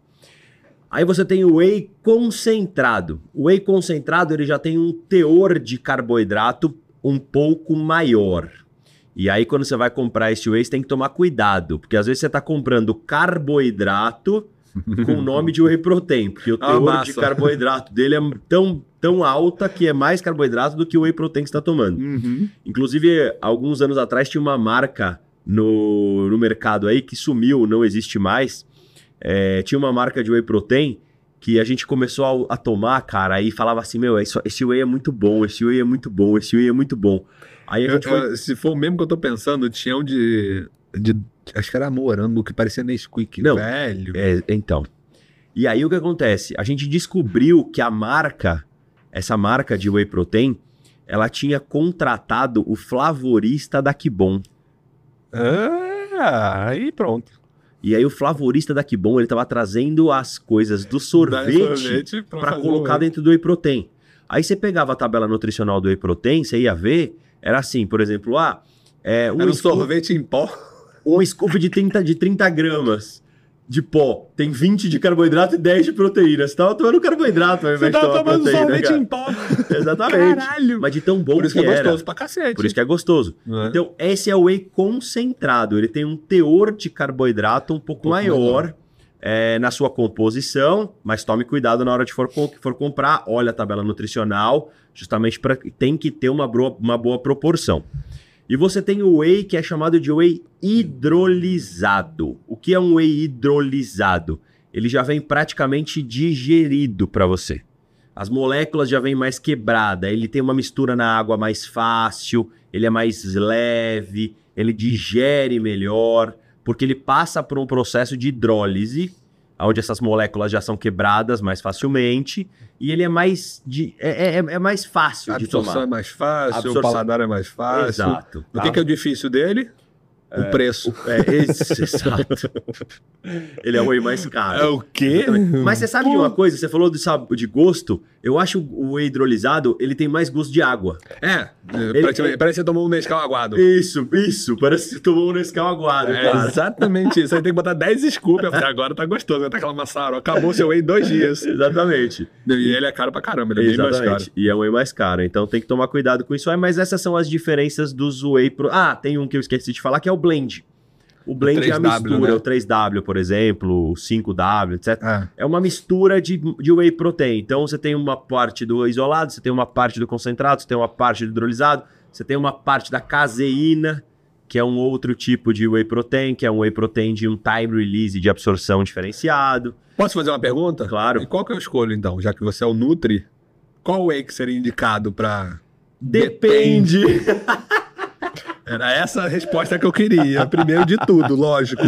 Aí você tem o whey concentrado. O whey concentrado ele já tem um teor de carboidrato um pouco maior. E aí, quando você vai comprar esse whey, você tem que tomar cuidado, porque às vezes você está comprando carboidrato com o nome de whey protein, porque o Ah, teor massa. de carboidrato dele é tão, tão alta que é mais carboidrato do que o whey protein que você está tomando. Uhum. Inclusive, alguns anos atrás tinha uma marca no, no mercado aí que sumiu, não existe mais. É, tinha uma marca de whey protein que a gente começou a, a tomar, cara, aí falava assim, meu, esse, esse whey é muito bom, esse whey é muito bom, esse whey é muito bom. Aí Eu- foi... se for o mesmo que eu tô pensando, tinha um de. de acho que era morango, que parecia Nesquik, Não. velho. É, então. E aí o que acontece? A gente descobriu que a marca, essa marca de whey protein, ela tinha contratado o flavorista da Kibon. Ah, aí pronto. E aí o flavorista da Kibon, ele tava trazendo as coisas do sorvete, para colocar dentro do whey protein. Aí você pegava a tabela nutricional do whey protein, você ia ver, era assim, por exemplo, ah, é, um, um sorvete em pó. um scoop de 30, de 30 gramas de pó, tem 20 de carboidrato e 10 de proteína. Você tava tomando carboidrato ao Você invés de tava tomar tomando proteína, sorvete cara. em pó. Exatamente. Caralho. Mas de tão bom Por isso que é era. gostoso pra cacete. Por isso que é gostoso. É? Então, esse é o whey concentrado. Ele tem um teor de carboidrato um pouco, pouco maior é, na sua composição, mas tome cuidado na hora de for, for comprar. Olha a tabela nutricional, justamente para tem que ter uma boa, uma boa proporção. E você tem o whey que é chamado de whey hidrolisado. O que é um whey hidrolisado? Ele já vem praticamente digerido para você. As moléculas já vêm mais quebrada, ele tem uma mistura na água mais fácil, ele é mais leve, ele digere melhor, porque ele passa por um processo de hidrólise, onde essas moléculas já são quebradas mais facilmente, e ele é mais, de, é, é- é mais fácil A de absorção tomar. é mais fácil, Absorção- o paladar é mais fácil. Exato. O tá? que, que é o difícil dele? O preço. É, esse, exato. Ele é o whey mais caro. É o quê? Mas você sabe de uma coisa? Você falou de, sab- de gosto. Eu acho o whey hidrolisado, ele tem mais gosto de água. É, Ele- parece, ele- parece que você tomou um Nescau aguado. Isso, isso. Parece que você tomou um Nescau aguado, É cara. exatamente isso. Aí tem que botar 10 scoops. Agora tá gostoso, tá aquela maçaro. Acabou seu whey em dois dias. Exatamente. E ele é caro pra caramba, ele é bem mais caro. Exatamente. E é um whey mais caro. Então tem que tomar cuidado com isso aí. Mas essas são as diferenças dos whey. Pro... Ah, tem um que eu esqueci de falar que é o blend. O blend é a 3W, mistura, né? o 3W, por exemplo, o 5W, etc. Ah, É uma mistura de, de whey protein. Então você tem uma parte do isolado, você tem uma parte do concentrado, você tem uma parte do hidrolisado, você tem uma parte da caseína, que é um outro tipo de whey protein, que é um whey protein de um time release de absorção diferenciado. Posso fazer uma pergunta? Claro. E qual que eu escolho, então? Já que você é o Nutri, qual whey que seria indicado pra... Depende. Era essa a resposta que eu queria. Primeiro de tudo, lógico.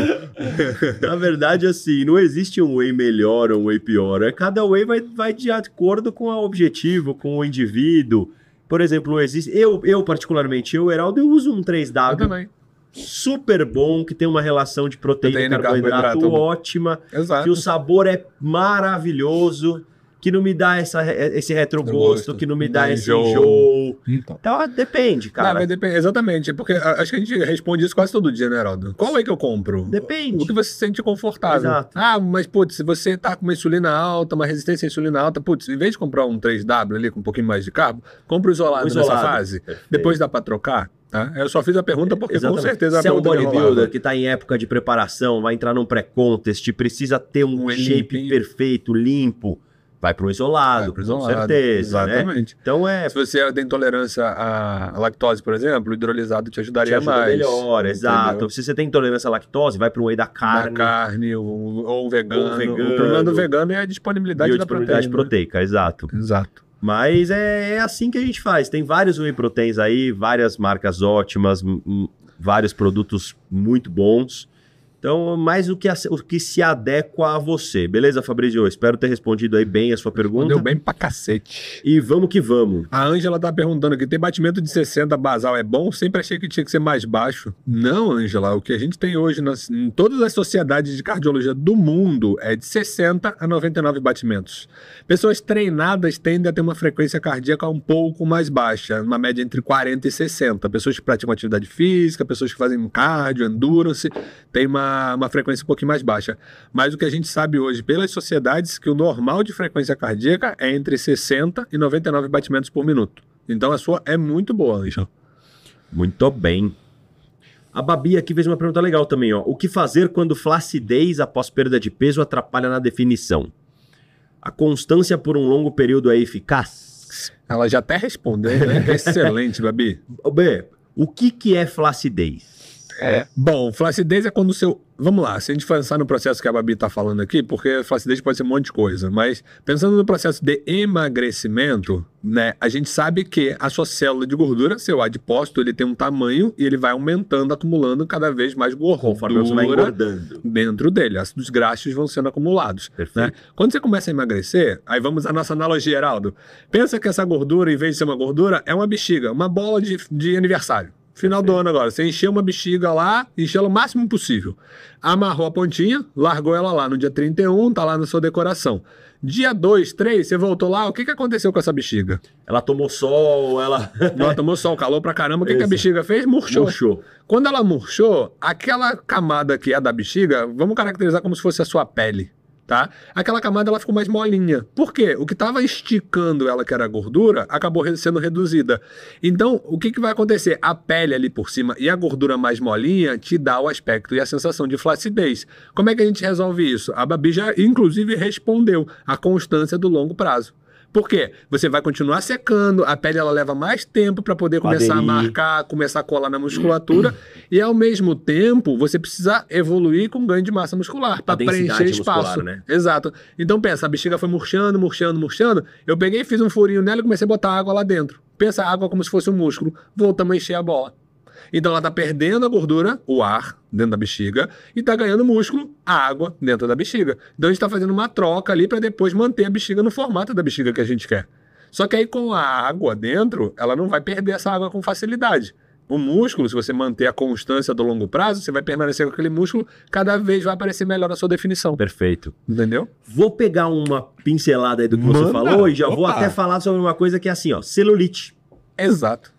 Na verdade, assim, não existe um whey melhor ou um whey pior. É, Cada whey vai, vai de acordo com o objetivo, com o indivíduo. Por exemplo, existe. Eu, eu particularmente, eu, Heraldo, eu uso um Eu 3W também. super bom, que tem uma relação de proteína e Proteína e carboidrato, carboidrato. ótima, Exato. que o sabor é maravilhoso, que não me dá essa, esse retrogosto, Gosto. que não me dá Não esse enjoo. enjoo. Então. Então, ah, depende, Não, cara. mas depende, exatamente, porque acho que a gente responde isso quase todo dia, né, Heraldo? Qual é que eu compro? Depende. O que você se sente confortável. Exato. Ah, mas putz, se você tá com uma insulina alta, uma resistência à insulina alta, putz, em vez de comprar um 3W ali com um pouquinho mais de carbo, compra o isolado, O isolado. nessa fase. Perfeito. Depois dá pra trocar, tá? Eu só fiz a pergunta porque Exatamente. com certeza a Se é um me bodybuilder que tá em época de preparação, vai entrar num pré-contest, precisa ter um, Um shape limpinho. perfeito, limpo, vai isolado, pro com isolado, certeza, né? Exatamente. Então é Se você tem intolerância à lactose, por exemplo, o hidrolisado te te ajudaria ajuda mais. melhor, entendeu? exato. Se você tem intolerância à lactose, vai pro whey da Da carne. carne, ou, ou vegano. Ou vegano. O problema do vegano é a disponibilidade da biodisponibilidade proteína. proteica, exato. Exato. Mas é, é assim que a gente faz. Tem vários whey proteins aí, várias marcas ótimas, vários produtos muito bons. Então, mais o que, o que se adequa a você. Beleza, Fabrício? Espero ter respondido aí bem a sua pergunta. Deu bem pra cacete. E vamos que vamos. A Ângela tá perguntando aqui: tem batimento de 60 basal é bom? Sempre achei que tinha que ser mais baixo. Não, Ângela. O que a gente tem hoje nas- em todas as sociedades de cardiologia do mundo é de 60 a 99 batimentos. Pessoas treinadas tendem a ter uma frequência cardíaca um pouco mais baixa, uma média entre 40 e 60. Pessoas que praticam atividade física, pessoas que fazem cardio, endurance, tem uma, uma frequência um pouquinho mais baixa. Mas o que a gente sabe hoje pelas sociedades que o normal de frequência cardíaca é entre 60 e 99 batimentos por minuto. Então a sua é muito boa, Ângela. Muito bem. A Babi aqui fez uma pergunta legal também, ó. O que fazer quando flacidez após perda de peso atrapalha na definição? A constância por um longo período é eficaz? Ela já até respondeu, né? Excelente, Babi. B, o que, que é flacidez? É. Bom, flacidez é quando o seu. Vamos lá, se a gente pensar no processo que a Babi está falando aqui, porque flacidez pode ser um monte de coisa, mas pensando no processo de emagrecimento, né, a gente sabe que a sua célula de gordura, seu adipócito, ele tem um tamanho e ele vai aumentando, acumulando cada vez mais gordura Conforme você vai engordando. dentro dele. Ácidos graxos vão sendo acumulados. Né? Perfeito. Quando você começa a emagrecer, aí vamos à nossa analogia, Heraldo. Pensa que essa gordura, em vez de ser uma gordura, é uma bexiga, uma bola de, de aniversário. Final do ano agora. Você encheu uma bexiga lá, encheu ela o máximo possível. Amarrou a pontinha, largou ela lá no dia 31, tá lá na sua decoração. Dia 2, 3, você voltou lá, o que, que aconteceu com essa bexiga? Ela tomou sol, ela. Ela tomou sol, calor pra caramba, o que, que a bexiga fez? Murchou. Murchou. Quando ela murchou, aquela camada que é da bexiga, vamos caracterizar como se fosse a sua pele, tá? Aquela camada ela ficou mais molinha. Por quê? O que estava esticando ela, que era a gordura, acabou sendo reduzida. Então, o que, que vai acontecer? A pele ali por cima e a gordura mais molinha te dá o aspecto e a sensação de flacidez. Como é que a gente resolve isso? A Babi já, inclusive, respondeu a constância do longo prazo. Por quê? Você vai continuar secando, a pele ela leva mais tempo para poder começar a Aderir. marcar, começar a colar na musculatura, e ao mesmo tempo você precisa evoluir com ganho de massa muscular para preencher espaço. né? Exato. Então pensa, a bexiga foi murchando, murchando, murchando. Eu peguei, fiz um furinho nela e comecei a botar água lá dentro. Pensa a água como se fosse um músculo. Voltamos a encher a bola. Então ela está perdendo a gordura, o ar, dentro da bexiga, e está ganhando músculo, a água, dentro da bexiga. Então a gente está fazendo uma troca ali para depois manter a bexiga no formato da bexiga que a gente quer. Só que aí com a água dentro, ela não vai perder essa água com facilidade. O músculo, se você manter a constância do longo prazo, você vai permanecer com aquele músculo, cada vez vai aparecer melhor a sua definição. Perfeito. Entendeu? Vou pegar uma pincelada aí do que você Manda. falou e já vou Opa. até falar sobre uma coisa que é assim, ó, celulite. Exato.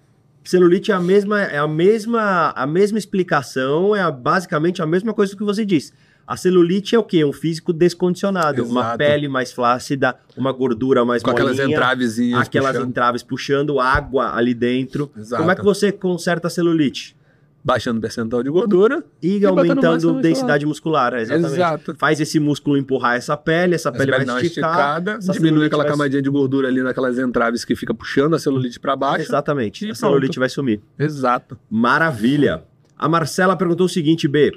Celulite é a mesma, é a mesma, a mesma explicação, é a- basicamente a mesma coisa que você disse. A celulite é o quê? Um físico descondicionado, uma Exato. pele mais flácida, uma gordura mais Com aquelas molinha, entravezinhas. aquelas puxando. entraves puxando água ali dentro. Exato. Como é que você conserta a celulite? Baixando o percentual de gordura. E, massa aumentando densidade muscular, é, exatamente. Exato. Faz esse músculo empurrar essa pele, essa Essa pele vai pele uma esticar. esticada, diminui aquela vai- camadinha de gordura ali naquelas entraves que fica puxando a celulite para baixo. Exatamente. E A celulite vai sumir. Exato. Maravilha. A Marcela perguntou o seguinte, B.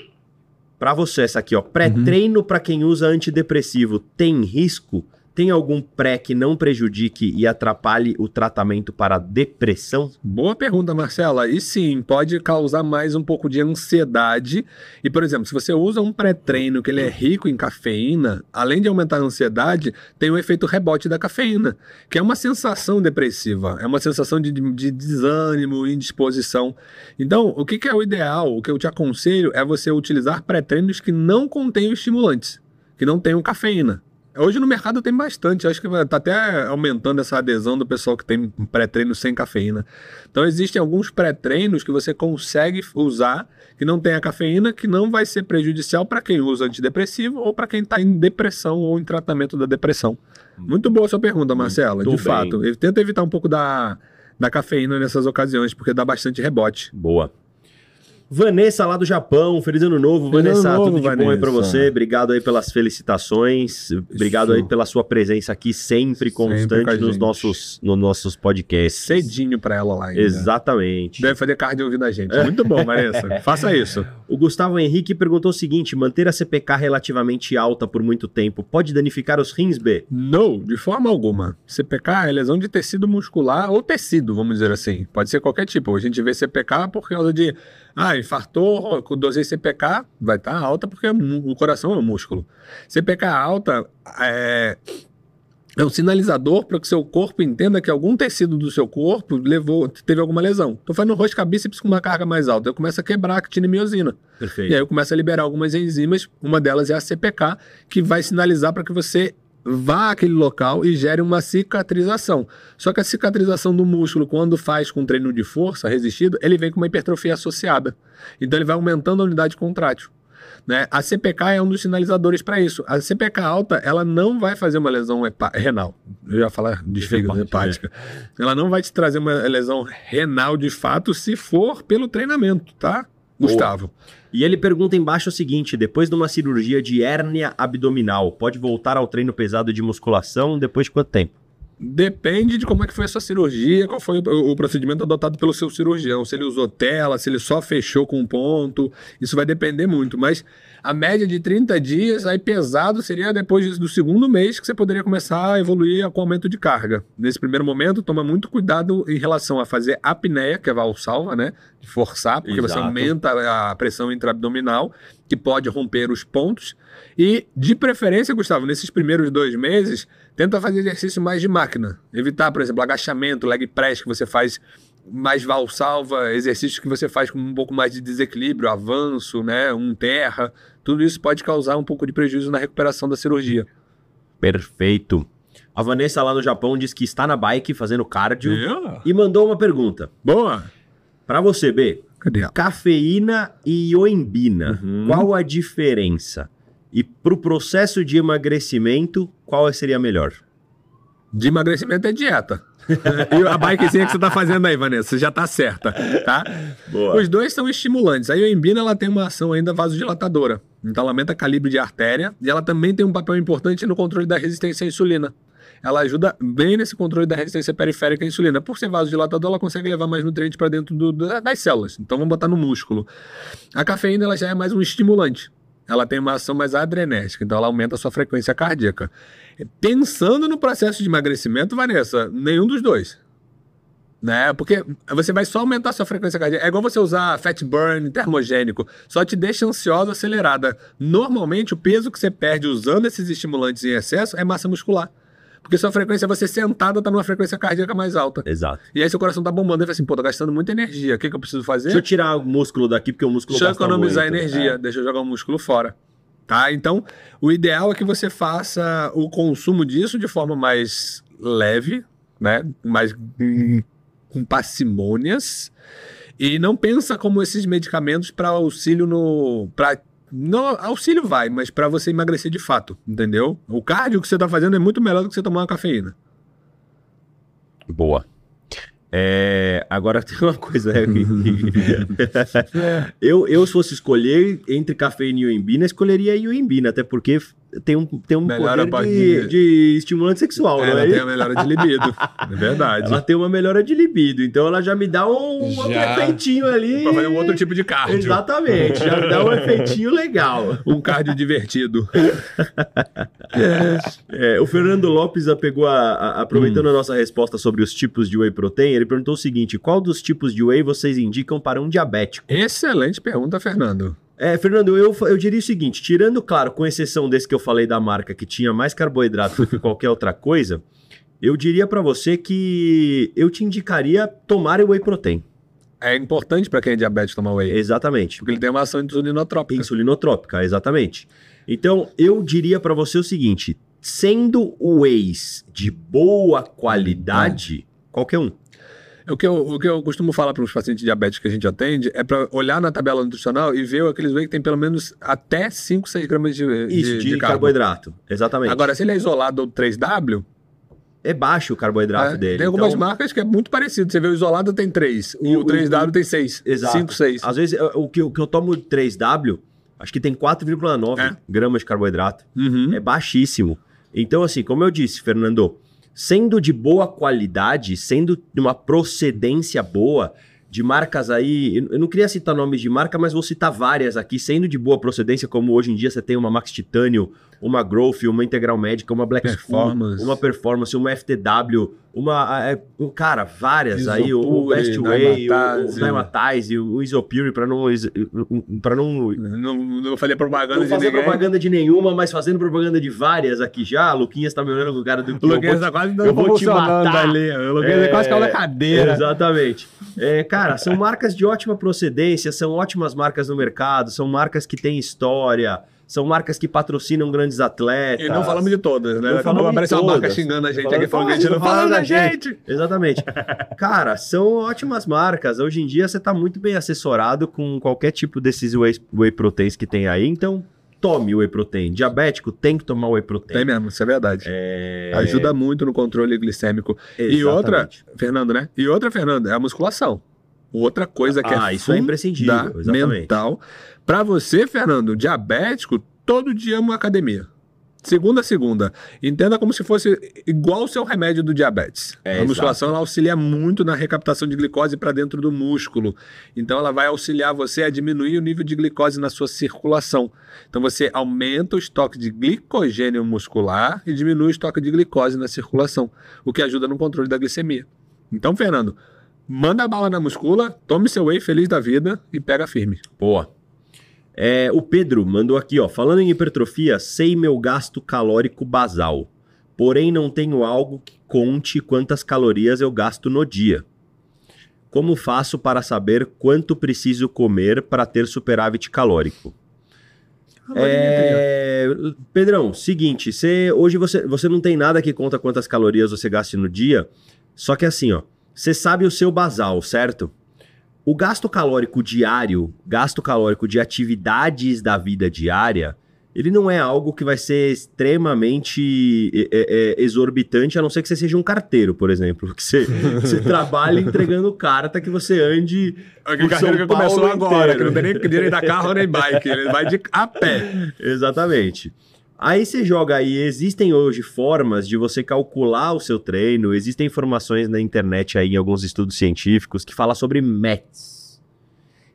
Pra você essa aqui, ó. Pré-treino pra quem usa antidepressivo tem risco? Tem algum pré que não prejudique e atrapalhe o tratamento para depressão? Boa pergunta, Marcela. E sim, pode causar mais um pouco de ansiedade. E, por exemplo, se você usa um pré-treino que ele é rico em cafeína, além de aumentar a ansiedade, tem o efeito rebote da cafeína, que é uma sensação depressiva, é uma sensação de, de desânimo, indisposição. Então, o que, que é o ideal? O que eu te aconselho é você utilizar pré-treinos que não contenham estimulantes, que não tenham cafeína. Hoje no mercado tem bastante, acho que está até aumentando essa adesão do pessoal que tem pré-treino sem cafeína. Então existem alguns pré-treinos que você consegue usar que não tem a cafeína, que não vai ser prejudicial para quem usa antidepressivo ou para quem está em depressão ou em tratamento da depressão. Muito boa a sua pergunta, Marcela, Muito de bem. fato. Tenta evitar um pouco da, da cafeína nessas ocasiões, porque dá bastante rebote. Boa. Vanessa lá do Japão, feliz ano novo, Feliz Vanessa, ano novo, tudo de bom aí pra Vanessa. você, obrigado aí pelas felicitações, obrigado aí Isso. pela sua presença aqui sempre Sempre constante nos gente. nossos, nos nossos podcasts. Cedinho para ela lá ainda. Exatamente. Deve fazer cardio ouvindo a gente. Muito bom, Vanessa. Faça isso. O Gustavo Henrique perguntou o seguinte: manter a CPK relativamente alta por muito tempo pode danificar os rins B? Não, de forma alguma. CPK é lesão de tecido muscular ou tecido, vamos dizer assim. Pode ser qualquer tipo. A gente vê CPK por causa de. Ah, infartou, dosei CPK, vai estar alta porque o coração é um músculo. CPK alta é, é um sinalizador para que seu corpo entenda que algum tecido do seu corpo levou, teve alguma lesão. Estou fazendo rosto bíceps com uma carga mais alta. Eu começo a quebrar a actina e miosina. Perfeito. E aí eu começo a liberar algumas enzimas, uma delas é a CPK, que vai sinalizar para que você vá àquele local e gere uma cicatrização. Só que a cicatrização do músculo, quando faz com treino de força resistido, ele vem com uma hipertrofia associada. Então ele vai aumentando a unidade contrátil. Né? A CPK é um dos sinalizadores para isso. A CPK alta, ela não vai fazer uma lesão renal. Eu ia falar de fígado, Hepática, hepática. Ela não vai te trazer uma lesão renal de fato se for pelo treinamento, tá? Boa. Gustavo. E ele pergunta embaixo o seguinte: depois de uma cirurgia de hérnia abdominal, pode voltar ao treino pesado de musculação depois de quanto tempo? Depende de como é que foi a sua cirurgia, qual foi o, o procedimento adotado pelo seu cirurgião. Se ele usou tela, se ele só fechou com um ponto. Isso vai depender muito. Mas a média de 30 dias, aí pesado seria depois do segundo mês que você poderia começar a evoluir com aumento de carga. Nesse primeiro momento, toma muito cuidado em relação a fazer apneia, que é valsalva, né? De forçar, porque Exato. você aumenta a pressão intraabdominal, que pode romper os pontos. E, de preferência, Gustavo, nesses primeiros dois meses, tenta fazer exercício mais de máquina. Evitar, por exemplo, agachamento, leg press, que você faz mais valsalva, exercícios que você faz com um pouco mais de desequilíbrio, avanço, né, um terra. Tudo isso pode causar um pouco de prejuízo na recuperação da cirurgia. Perfeito. A Vanessa lá no Japão diz que está na bike fazendo cardio Yeah. e mandou uma pergunta. Boa! Pra você, B. Cadê ela? Cafeína e ioimbina. Uhum. Qual a diferença? E pro processo de emagrecimento, qual seria melhor? De emagrecimento é dieta. e a bikezinha que você tá fazendo aí, Vanessa, já tá certa, tá? Boa. Os dois são estimulantes. A ioimbina ela tem uma ação ainda vasodilatadora. Então ela aumenta o calibre de artéria e ela também tem um papel importante no controle da resistência à insulina. Ela ajuda bem nesse controle da resistência periférica à insulina. Por ser vasodilatador, ela consegue levar mais nutrientes para dentro do- da- das células. Então vamos botar no músculo. A cafeína ela já é mais um estimulante. Ela tem uma ação mais adrenérgica, então ela aumenta a sua frequência cardíaca. Pensando no processo de emagrecimento, Vanessa, nenhum dos dois. Né? Porque você vai só aumentar a sua frequência cardíaca. É igual você usar fat burn termogênico, só te deixa ansiosa, acelerada. Normalmente, o peso que você perde usando esses estimulantes em excesso é massa muscular. Porque sua frequência, você sentada, tá numa frequência cardíaca mais alta. Exato. E aí seu coração tá bombando. Ele fala assim, pô, tô gastando muita energia. O que, que eu preciso fazer? Deixa eu tirar o músculo daqui, porque o músculo Deixa eu gasta economizar muito. energia, É. deixa eu jogar o músculo fora. Tá? Então, o ideal é que você faça o consumo disso de forma mais leve, né? Mais com parcimônias. E não pensa como esses medicamentos para auxílio no. Pra, não, auxílio vai, mas para você emagrecer de fato, entendeu? O cardio que você tá fazendo é muito melhor do que você tomar uma cafeína. Boa. É, agora tem uma coisa. né, eu, eu, se fosse escolher entre cafeína e ioimbina, escolheria a ioimbina, até porque tem um, tem um Melhora poder de, de estimulante sexual, Ela não é? tem a melhora de libido. É verdade. Ela tem uma melhora de libido, então ela já me dá um outro Já. efeitinho ali. Pra fazer um outro tipo de cardio. Exatamente, já me dá um efeitinho legal. Um cardio divertido. É, o Fernando Lopes ah, pegou a, a- aproveitando Hum. a nossa resposta sobre os tipos de whey protein, ele perguntou o seguinte: qual dos tipos de whey vocês indicam para um diabético? Excelente pergunta, Fernando. É, Fernando, eu, eu diria o seguinte: tirando, claro, com exceção desse que eu falei da marca que tinha mais carboidrato do que qualquer outra coisa, eu diria para você que eu te indicaria tomar o whey protein. É importante para quem é diabético tomar whey. Exatamente. Porque ele tem uma ação insulinotrópica. Insulinotrópica, exatamente. Então, eu diria para você o seguinte: sendo whey's de boa qualidade, qualquer um. O que, eu, o que eu costumo falar para os pacientes diabéticos que a gente atende é para olhar na tabela nutricional e ver aqueles whey que tem pelo menos até 5, 6 gramas de, Isso, de, de carbo. carboidrato. Exatamente. Agora, se ele é isolado do 3W, é baixo o carboidrato é, dele. tem algumas então, marcas que é muito parecido. Você vê o isolado tem 3, E o o- 3W tem 6, Exato. 5, 6. Às vezes, o que, eu- o que eu tomo 3W, acho que tem 4,9 É. gramas de carboidrato. Uhum. É baixíssimo. Então, assim, como eu disse, Fernando, sendo de boa qualidade, sendo de uma procedência boa, de marcas aí, eu não queria citar nomes de marca, mas vou citar várias aqui, sendo de boa procedência, como hoje em dia você tem uma Max Titânio, uma Growth, uma Integral Médica, uma Black Performance. Uma Performance, uma FTW, uma, é, cara, várias aí, o, o Isopure, Best Way, o, o Dymatize. Dymatize, o Isopure, para não, para não Não, não falei propaganda não de fazer ninguém. propaganda de nenhuma, mas fazendo propaganda de várias aqui já. Luquinhas tá me olhando com o cara do O Luquinhas eu tá vou quase dando eu vou te matar. ali. O Luquinhas É, quase caiu na cadeira. Exatamente. É, cara, são marcas de ótima procedência, são ótimas marcas no mercado, são marcas que têm história, são marcas que patrocinam grandes atletas. E não falamos de todas, né? Não Acabou falamos de aparecendo uma marca xingando a gente Falando- aqui, falando que a gente não fala da gente. Exatamente. Cara, são ótimas marcas. Hoje em dia você tá muito bem assessorado com qualquer tipo desses whey, whey proteins que tem aí, então tome whey protein. Diabético tem que tomar whey protein. Tem mesmo, isso é verdade. É... Ajuda muito no controle glicêmico. E outra, Exatamente. Fernando, né? E outra, Fernando, é a musculação. Outra coisa que Ah, é isso é imprescindível, exatamente. fundamental. Pra você, Fernando, diabético, todo dia uma academia. Segunda a segunda. Entenda como se fosse igual o seu remédio do diabetes. É, a musculação auxilia muito na recaptação de glicose para dentro do músculo. Então ela vai auxiliar você a diminuir o nível de glicose na sua circulação. Então você aumenta o estoque de glicogênio muscular e diminui o estoque de glicose na circulação, o que ajuda no controle da glicemia. Então, Fernando, manda a bala na muscula, tome seu whey feliz da vida e pega firme. Boa. É, o Pedro mandou aqui, ó. Falando em hipertrofia, sei meu gasto calórico basal. Porém, não tenho algo que conte quantas calorias eu gasto no dia. Como faço para saber quanto preciso comer para ter superávit calórico? É, Pedrão, seguinte, você, hoje você, você não tem nada que conta quantas calorias você gasta no dia, só que assim, ó, você sabe o seu basal, certo? O gasto calórico diário, gasto calórico de atividades da vida diária, ele não é algo que vai ser extremamente é, é, é exorbitante, a não ser que você seja um carteiro, por exemplo. Que você, você trabalhe entregando carta que você ande. Aquele carteiro que começou agora, que não tem nem direito a carro nem bike, ele vai de a pé. Exatamente. Aí você joga aí, existem hoje formas de você calcular o seu treino, existem informações na internet aí em alguns estudos científicos que falam sobre METs,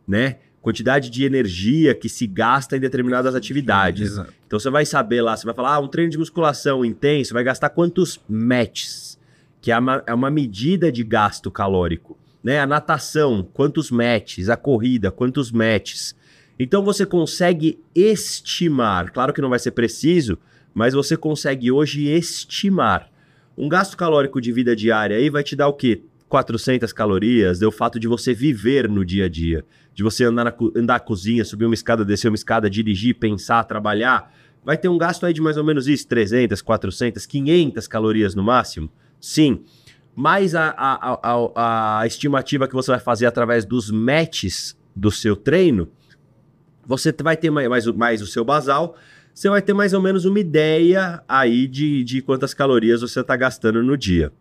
né? Quantidade de energia que se gasta em determinadas atividades. Exato. Então você vai saber lá, você vai falar, ah, um treino de musculação intenso vai gastar quantos METs, que é uma, é uma medida de gasto calórico. Né? A natação, quantos METs, a corrida, quantos METs. Então você consegue estimar, claro que não vai ser preciso, mas você consegue hoje estimar. Um gasto calórico de vida diária aí vai te dar o quê? 400 calorias, é o fato de você viver no dia a dia, de você andar na, andar cozinha, subir uma escada, descer uma escada, dirigir, pensar, trabalhar, vai ter um gasto aí de mais ou menos isso, 300, 400, 500 calorias no máximo? Sim. Mais a, a, a, a estimativa que você vai fazer através dos matches do seu treino, você vai ter mais, mais, mais o seu basal, você vai ter mais ou menos uma ideia aí de, de quantas calorias você está gastando no dia.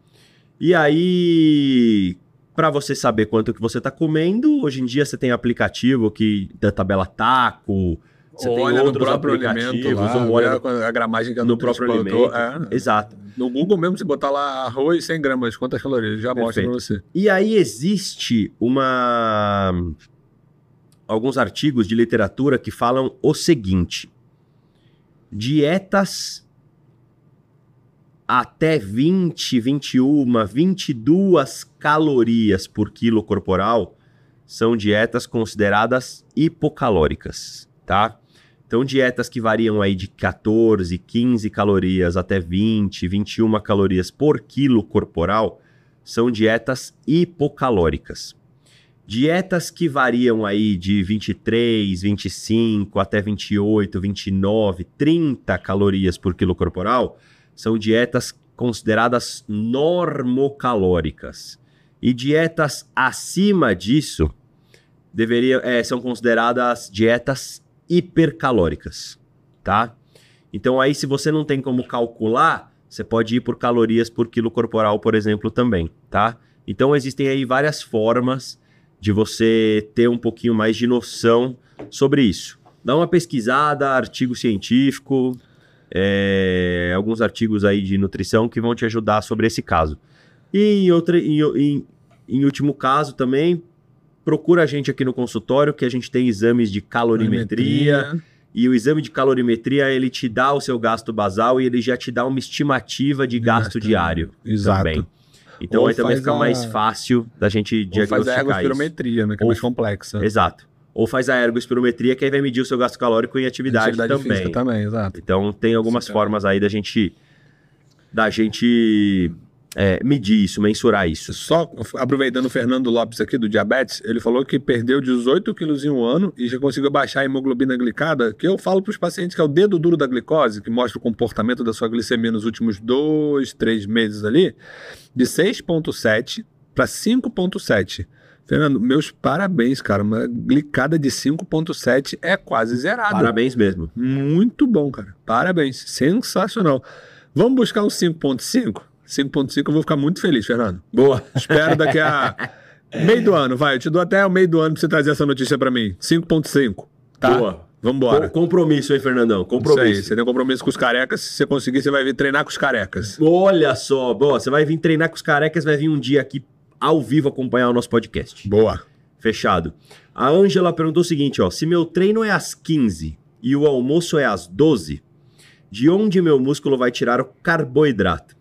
E aí, para você saber quanto que você está comendo, hoje em dia você tem aplicativo que da tabela Taco, você olha tem outros aplicativos, lá, ou olha a gramagem que é no próprio alimento. É. Exato. No Google mesmo, se botar lá arroz 100 gramas, quantas calorias, já Perfeito. mostra para você. E aí existe uma alguns artigos de literatura que falam o seguinte: dietas até 20, 21, 22 calorias por quilo corporal são dietas consideradas hipocalóricas, tá? Então, dietas que variam aí de 14, 15 calorias até 20, 21 calorias por quilo corporal são dietas hipocalóricas. Dietas que variam aí de 23, 25 até 28, 29, 30 calorias por quilo corporal são dietas consideradas normocalóricas. E dietas acima disso deveriam, é, são consideradas dietas hipercalóricas, tá? Então aí se você não tem como calcular, você pode ir por calorias por quilo corporal, por exemplo, também, tá? Então existem aí várias formas de você ter um pouquinho mais de noção sobre isso. Dá uma pesquisada, artigo científico, é, alguns artigos aí de nutrição que vão te ajudar sobre esse caso. E em, outra, em, em, em último caso também, procura a gente aqui no consultório que a gente tem exames de calorimetria. calorimetria. E o exame de calorimetria, ele te dá o seu gasto basal e ele já te dá uma estimativa de gasto diário. Exato. Também. Então Ou aí também fica a... mais fácil da gente diagnosticar Ou faz a ergospirometria, né? Que é Ou... mais complexa. Exato. Ou faz a ergospirometria, que aí vai medir o seu gasto calórico em atividade, atividade também. também, exato. Então tem algumas Sim, formas aí da gente da gente é, medir isso, mensurar isso. Só aproveitando o Fernando Lopes aqui do diabetes, ele falou que perdeu 18 quilos em um ano e já conseguiu baixar a hemoglobina glicada, que eu falo para os pacientes que é o dedo duro da glicose, que mostra o comportamento da sua glicemia nos últimos dois, três meses ali, de 6,7 para 5,7. Fernando, meus parabéns, cara. Uma glicada de 5,7 é quase zerada. Parabéns mesmo. Muito bom, cara. Parabéns. Sensacional. Vamos buscar um 5,5? 5.5 eu vou ficar muito feliz, Fernando. Boa. Espero daqui a meio do ano, vai. Eu te dou até o meio do ano pra você trazer essa notícia para mim. 5.5. Tá? Boa. Vambora. Com- compromisso, hein, Fernandão? Isso aí, Compromisso. você tem um compromisso com os carecas. Se você conseguir, você vai vir treinar com os carecas. Olha só, boa, você vai vir treinar com os carecas, vai vir um dia aqui ao vivo acompanhar o nosso podcast. Boa. Fechado. A Ângela perguntou o seguinte, ó, se meu treino é às 15 e o almoço é às 12, de onde meu músculo vai tirar o carboidrato?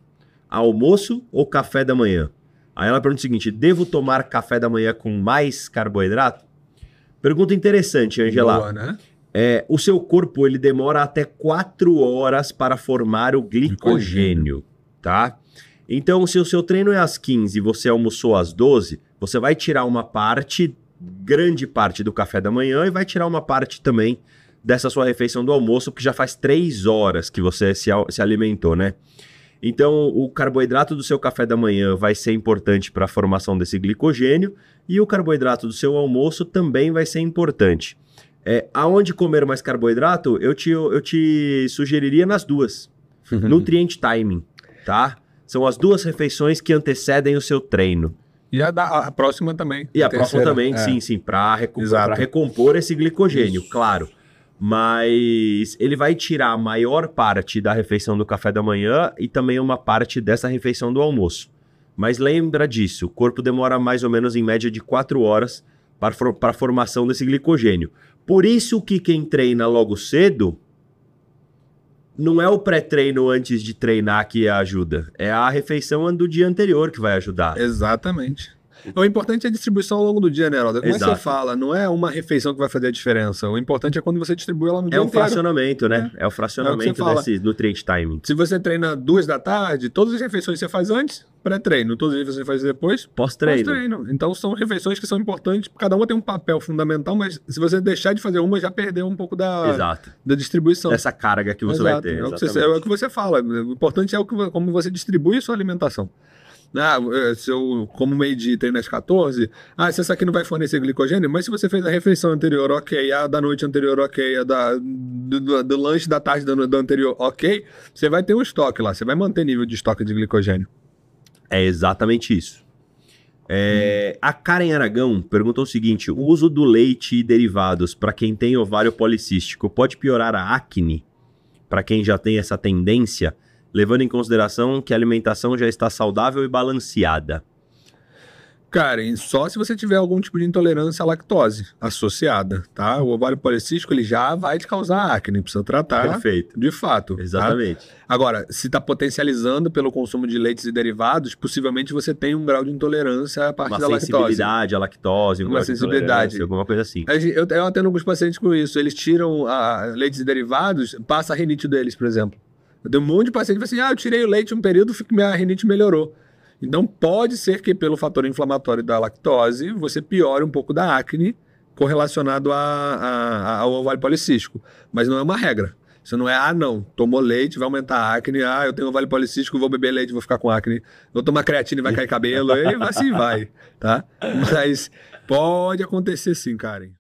Almoço ou café da manhã? Aí ela pergunta o seguinte, devo tomar café da manhã com mais carboidrato? Pergunta interessante, Angela. Boa, né? É, o seu corpo ele demora até 4 horas para formar o glicogênio, tá? Então, se o seu treino é às 15 e você almoçou às 12, você vai tirar uma parte, grande parte do café da manhã e vai tirar uma parte também dessa sua refeição do almoço, porque já faz 3 horas que você se, se alimentou, né? Então, o carboidrato do seu café da manhã vai ser importante para a formação desse glicogênio e o carboidrato do seu almoço também vai ser importante. É, aonde comer mais carboidrato, eu te, eu te sugeriria nas duas. Nutrient timing, tá? São as duas refeições que antecedem o seu treino. E a, da- a próxima também. E a, próxima terceira. também, É. sim, sim, para pra recompor esse glicogênio, Isso. claro. Mas ele vai tirar a maior parte da refeição do café da manhã e também uma parte dessa refeição do almoço. Mas lembra disso, o corpo demora mais ou menos em média de 4 horas para, for- a formação desse glicogênio. Por isso que quem treina logo cedo não é o pré-treino antes de treinar que ajuda, é a refeição do dia anterior que vai ajudar. Exatamente. O importante é a distribuição ao longo do dia, né, Heraldo? Como é Exato. você fala? Não é uma refeição que vai fazer a diferença. O importante é quando você distribui ela no dia É inteiro. fracionamento, né? É, o É o fracionamento fala. desse nutrient timing. Se você treina duas da tarde, todas as refeições você faz antes, pré-treino. Todas as refeições você faz depois, Pós-treino. pós-treino. Então são refeições que são importantes. Cada uma tem um papel fundamental, mas se você deixar de fazer uma, já perdeu um pouco da, Exato. da distribuição. Dessa carga que você vai Exato. ter. É o, que você, é o que você fala. O importante é o que, como você distribui a sua alimentação. Ah, eh, se eu como meio-dia e treino às 14, ah, se essa aqui não vai fornecer glicogênio, mas se você fez a refeição anterior, ok, a da noite anterior, ok, a da, do, do- do lanche da tarde do, do anterior, ok, você vai ter um estoque lá, você vai manter nível de estoque de glicogênio. É exatamente isso. É, A Karen Aragão perguntou o seguinte: o uso do leite e derivados para quem tem ovário policístico pode piorar a acne? Para quem já tem essa tendência, levando em consideração que a alimentação já está saudável e balanceada? Karen, só se você tiver algum tipo de intolerância à lactose associada, tá? O ovário policístico, ele já vai te causar acne, precisa tratar Perfeito. de fato. tá? Exatamente. Agora, se está potencializando pelo consumo de leites e derivados, possivelmente você tem um grau de intolerância à parte Uma da lactose. sensibilidade à lactose, um Uma sensibilidade. alguma coisa assim. Eu, eu atendo alguns pacientes com isso. Eles tiram a, leites e derivados, passa a rinite deles, por exemplo. Eu tenho um monte de paciente que assim: ah, eu tirei o leite um período, minha rinite melhorou. Então, pode ser que pelo fator inflamatório da lactose, você piore um pouco da acne correlacionado a, a- ao ovário policístico. Mas não é uma regra. Isso não é, ah, não, tomou leite, vai aumentar a acne, ah, eu tenho ovário policístico, vou beber leite, vou ficar com acne, vou tomar creatina e vai cair cabelo, e assim vai, tá? Mas pode acontecer sim, Karen.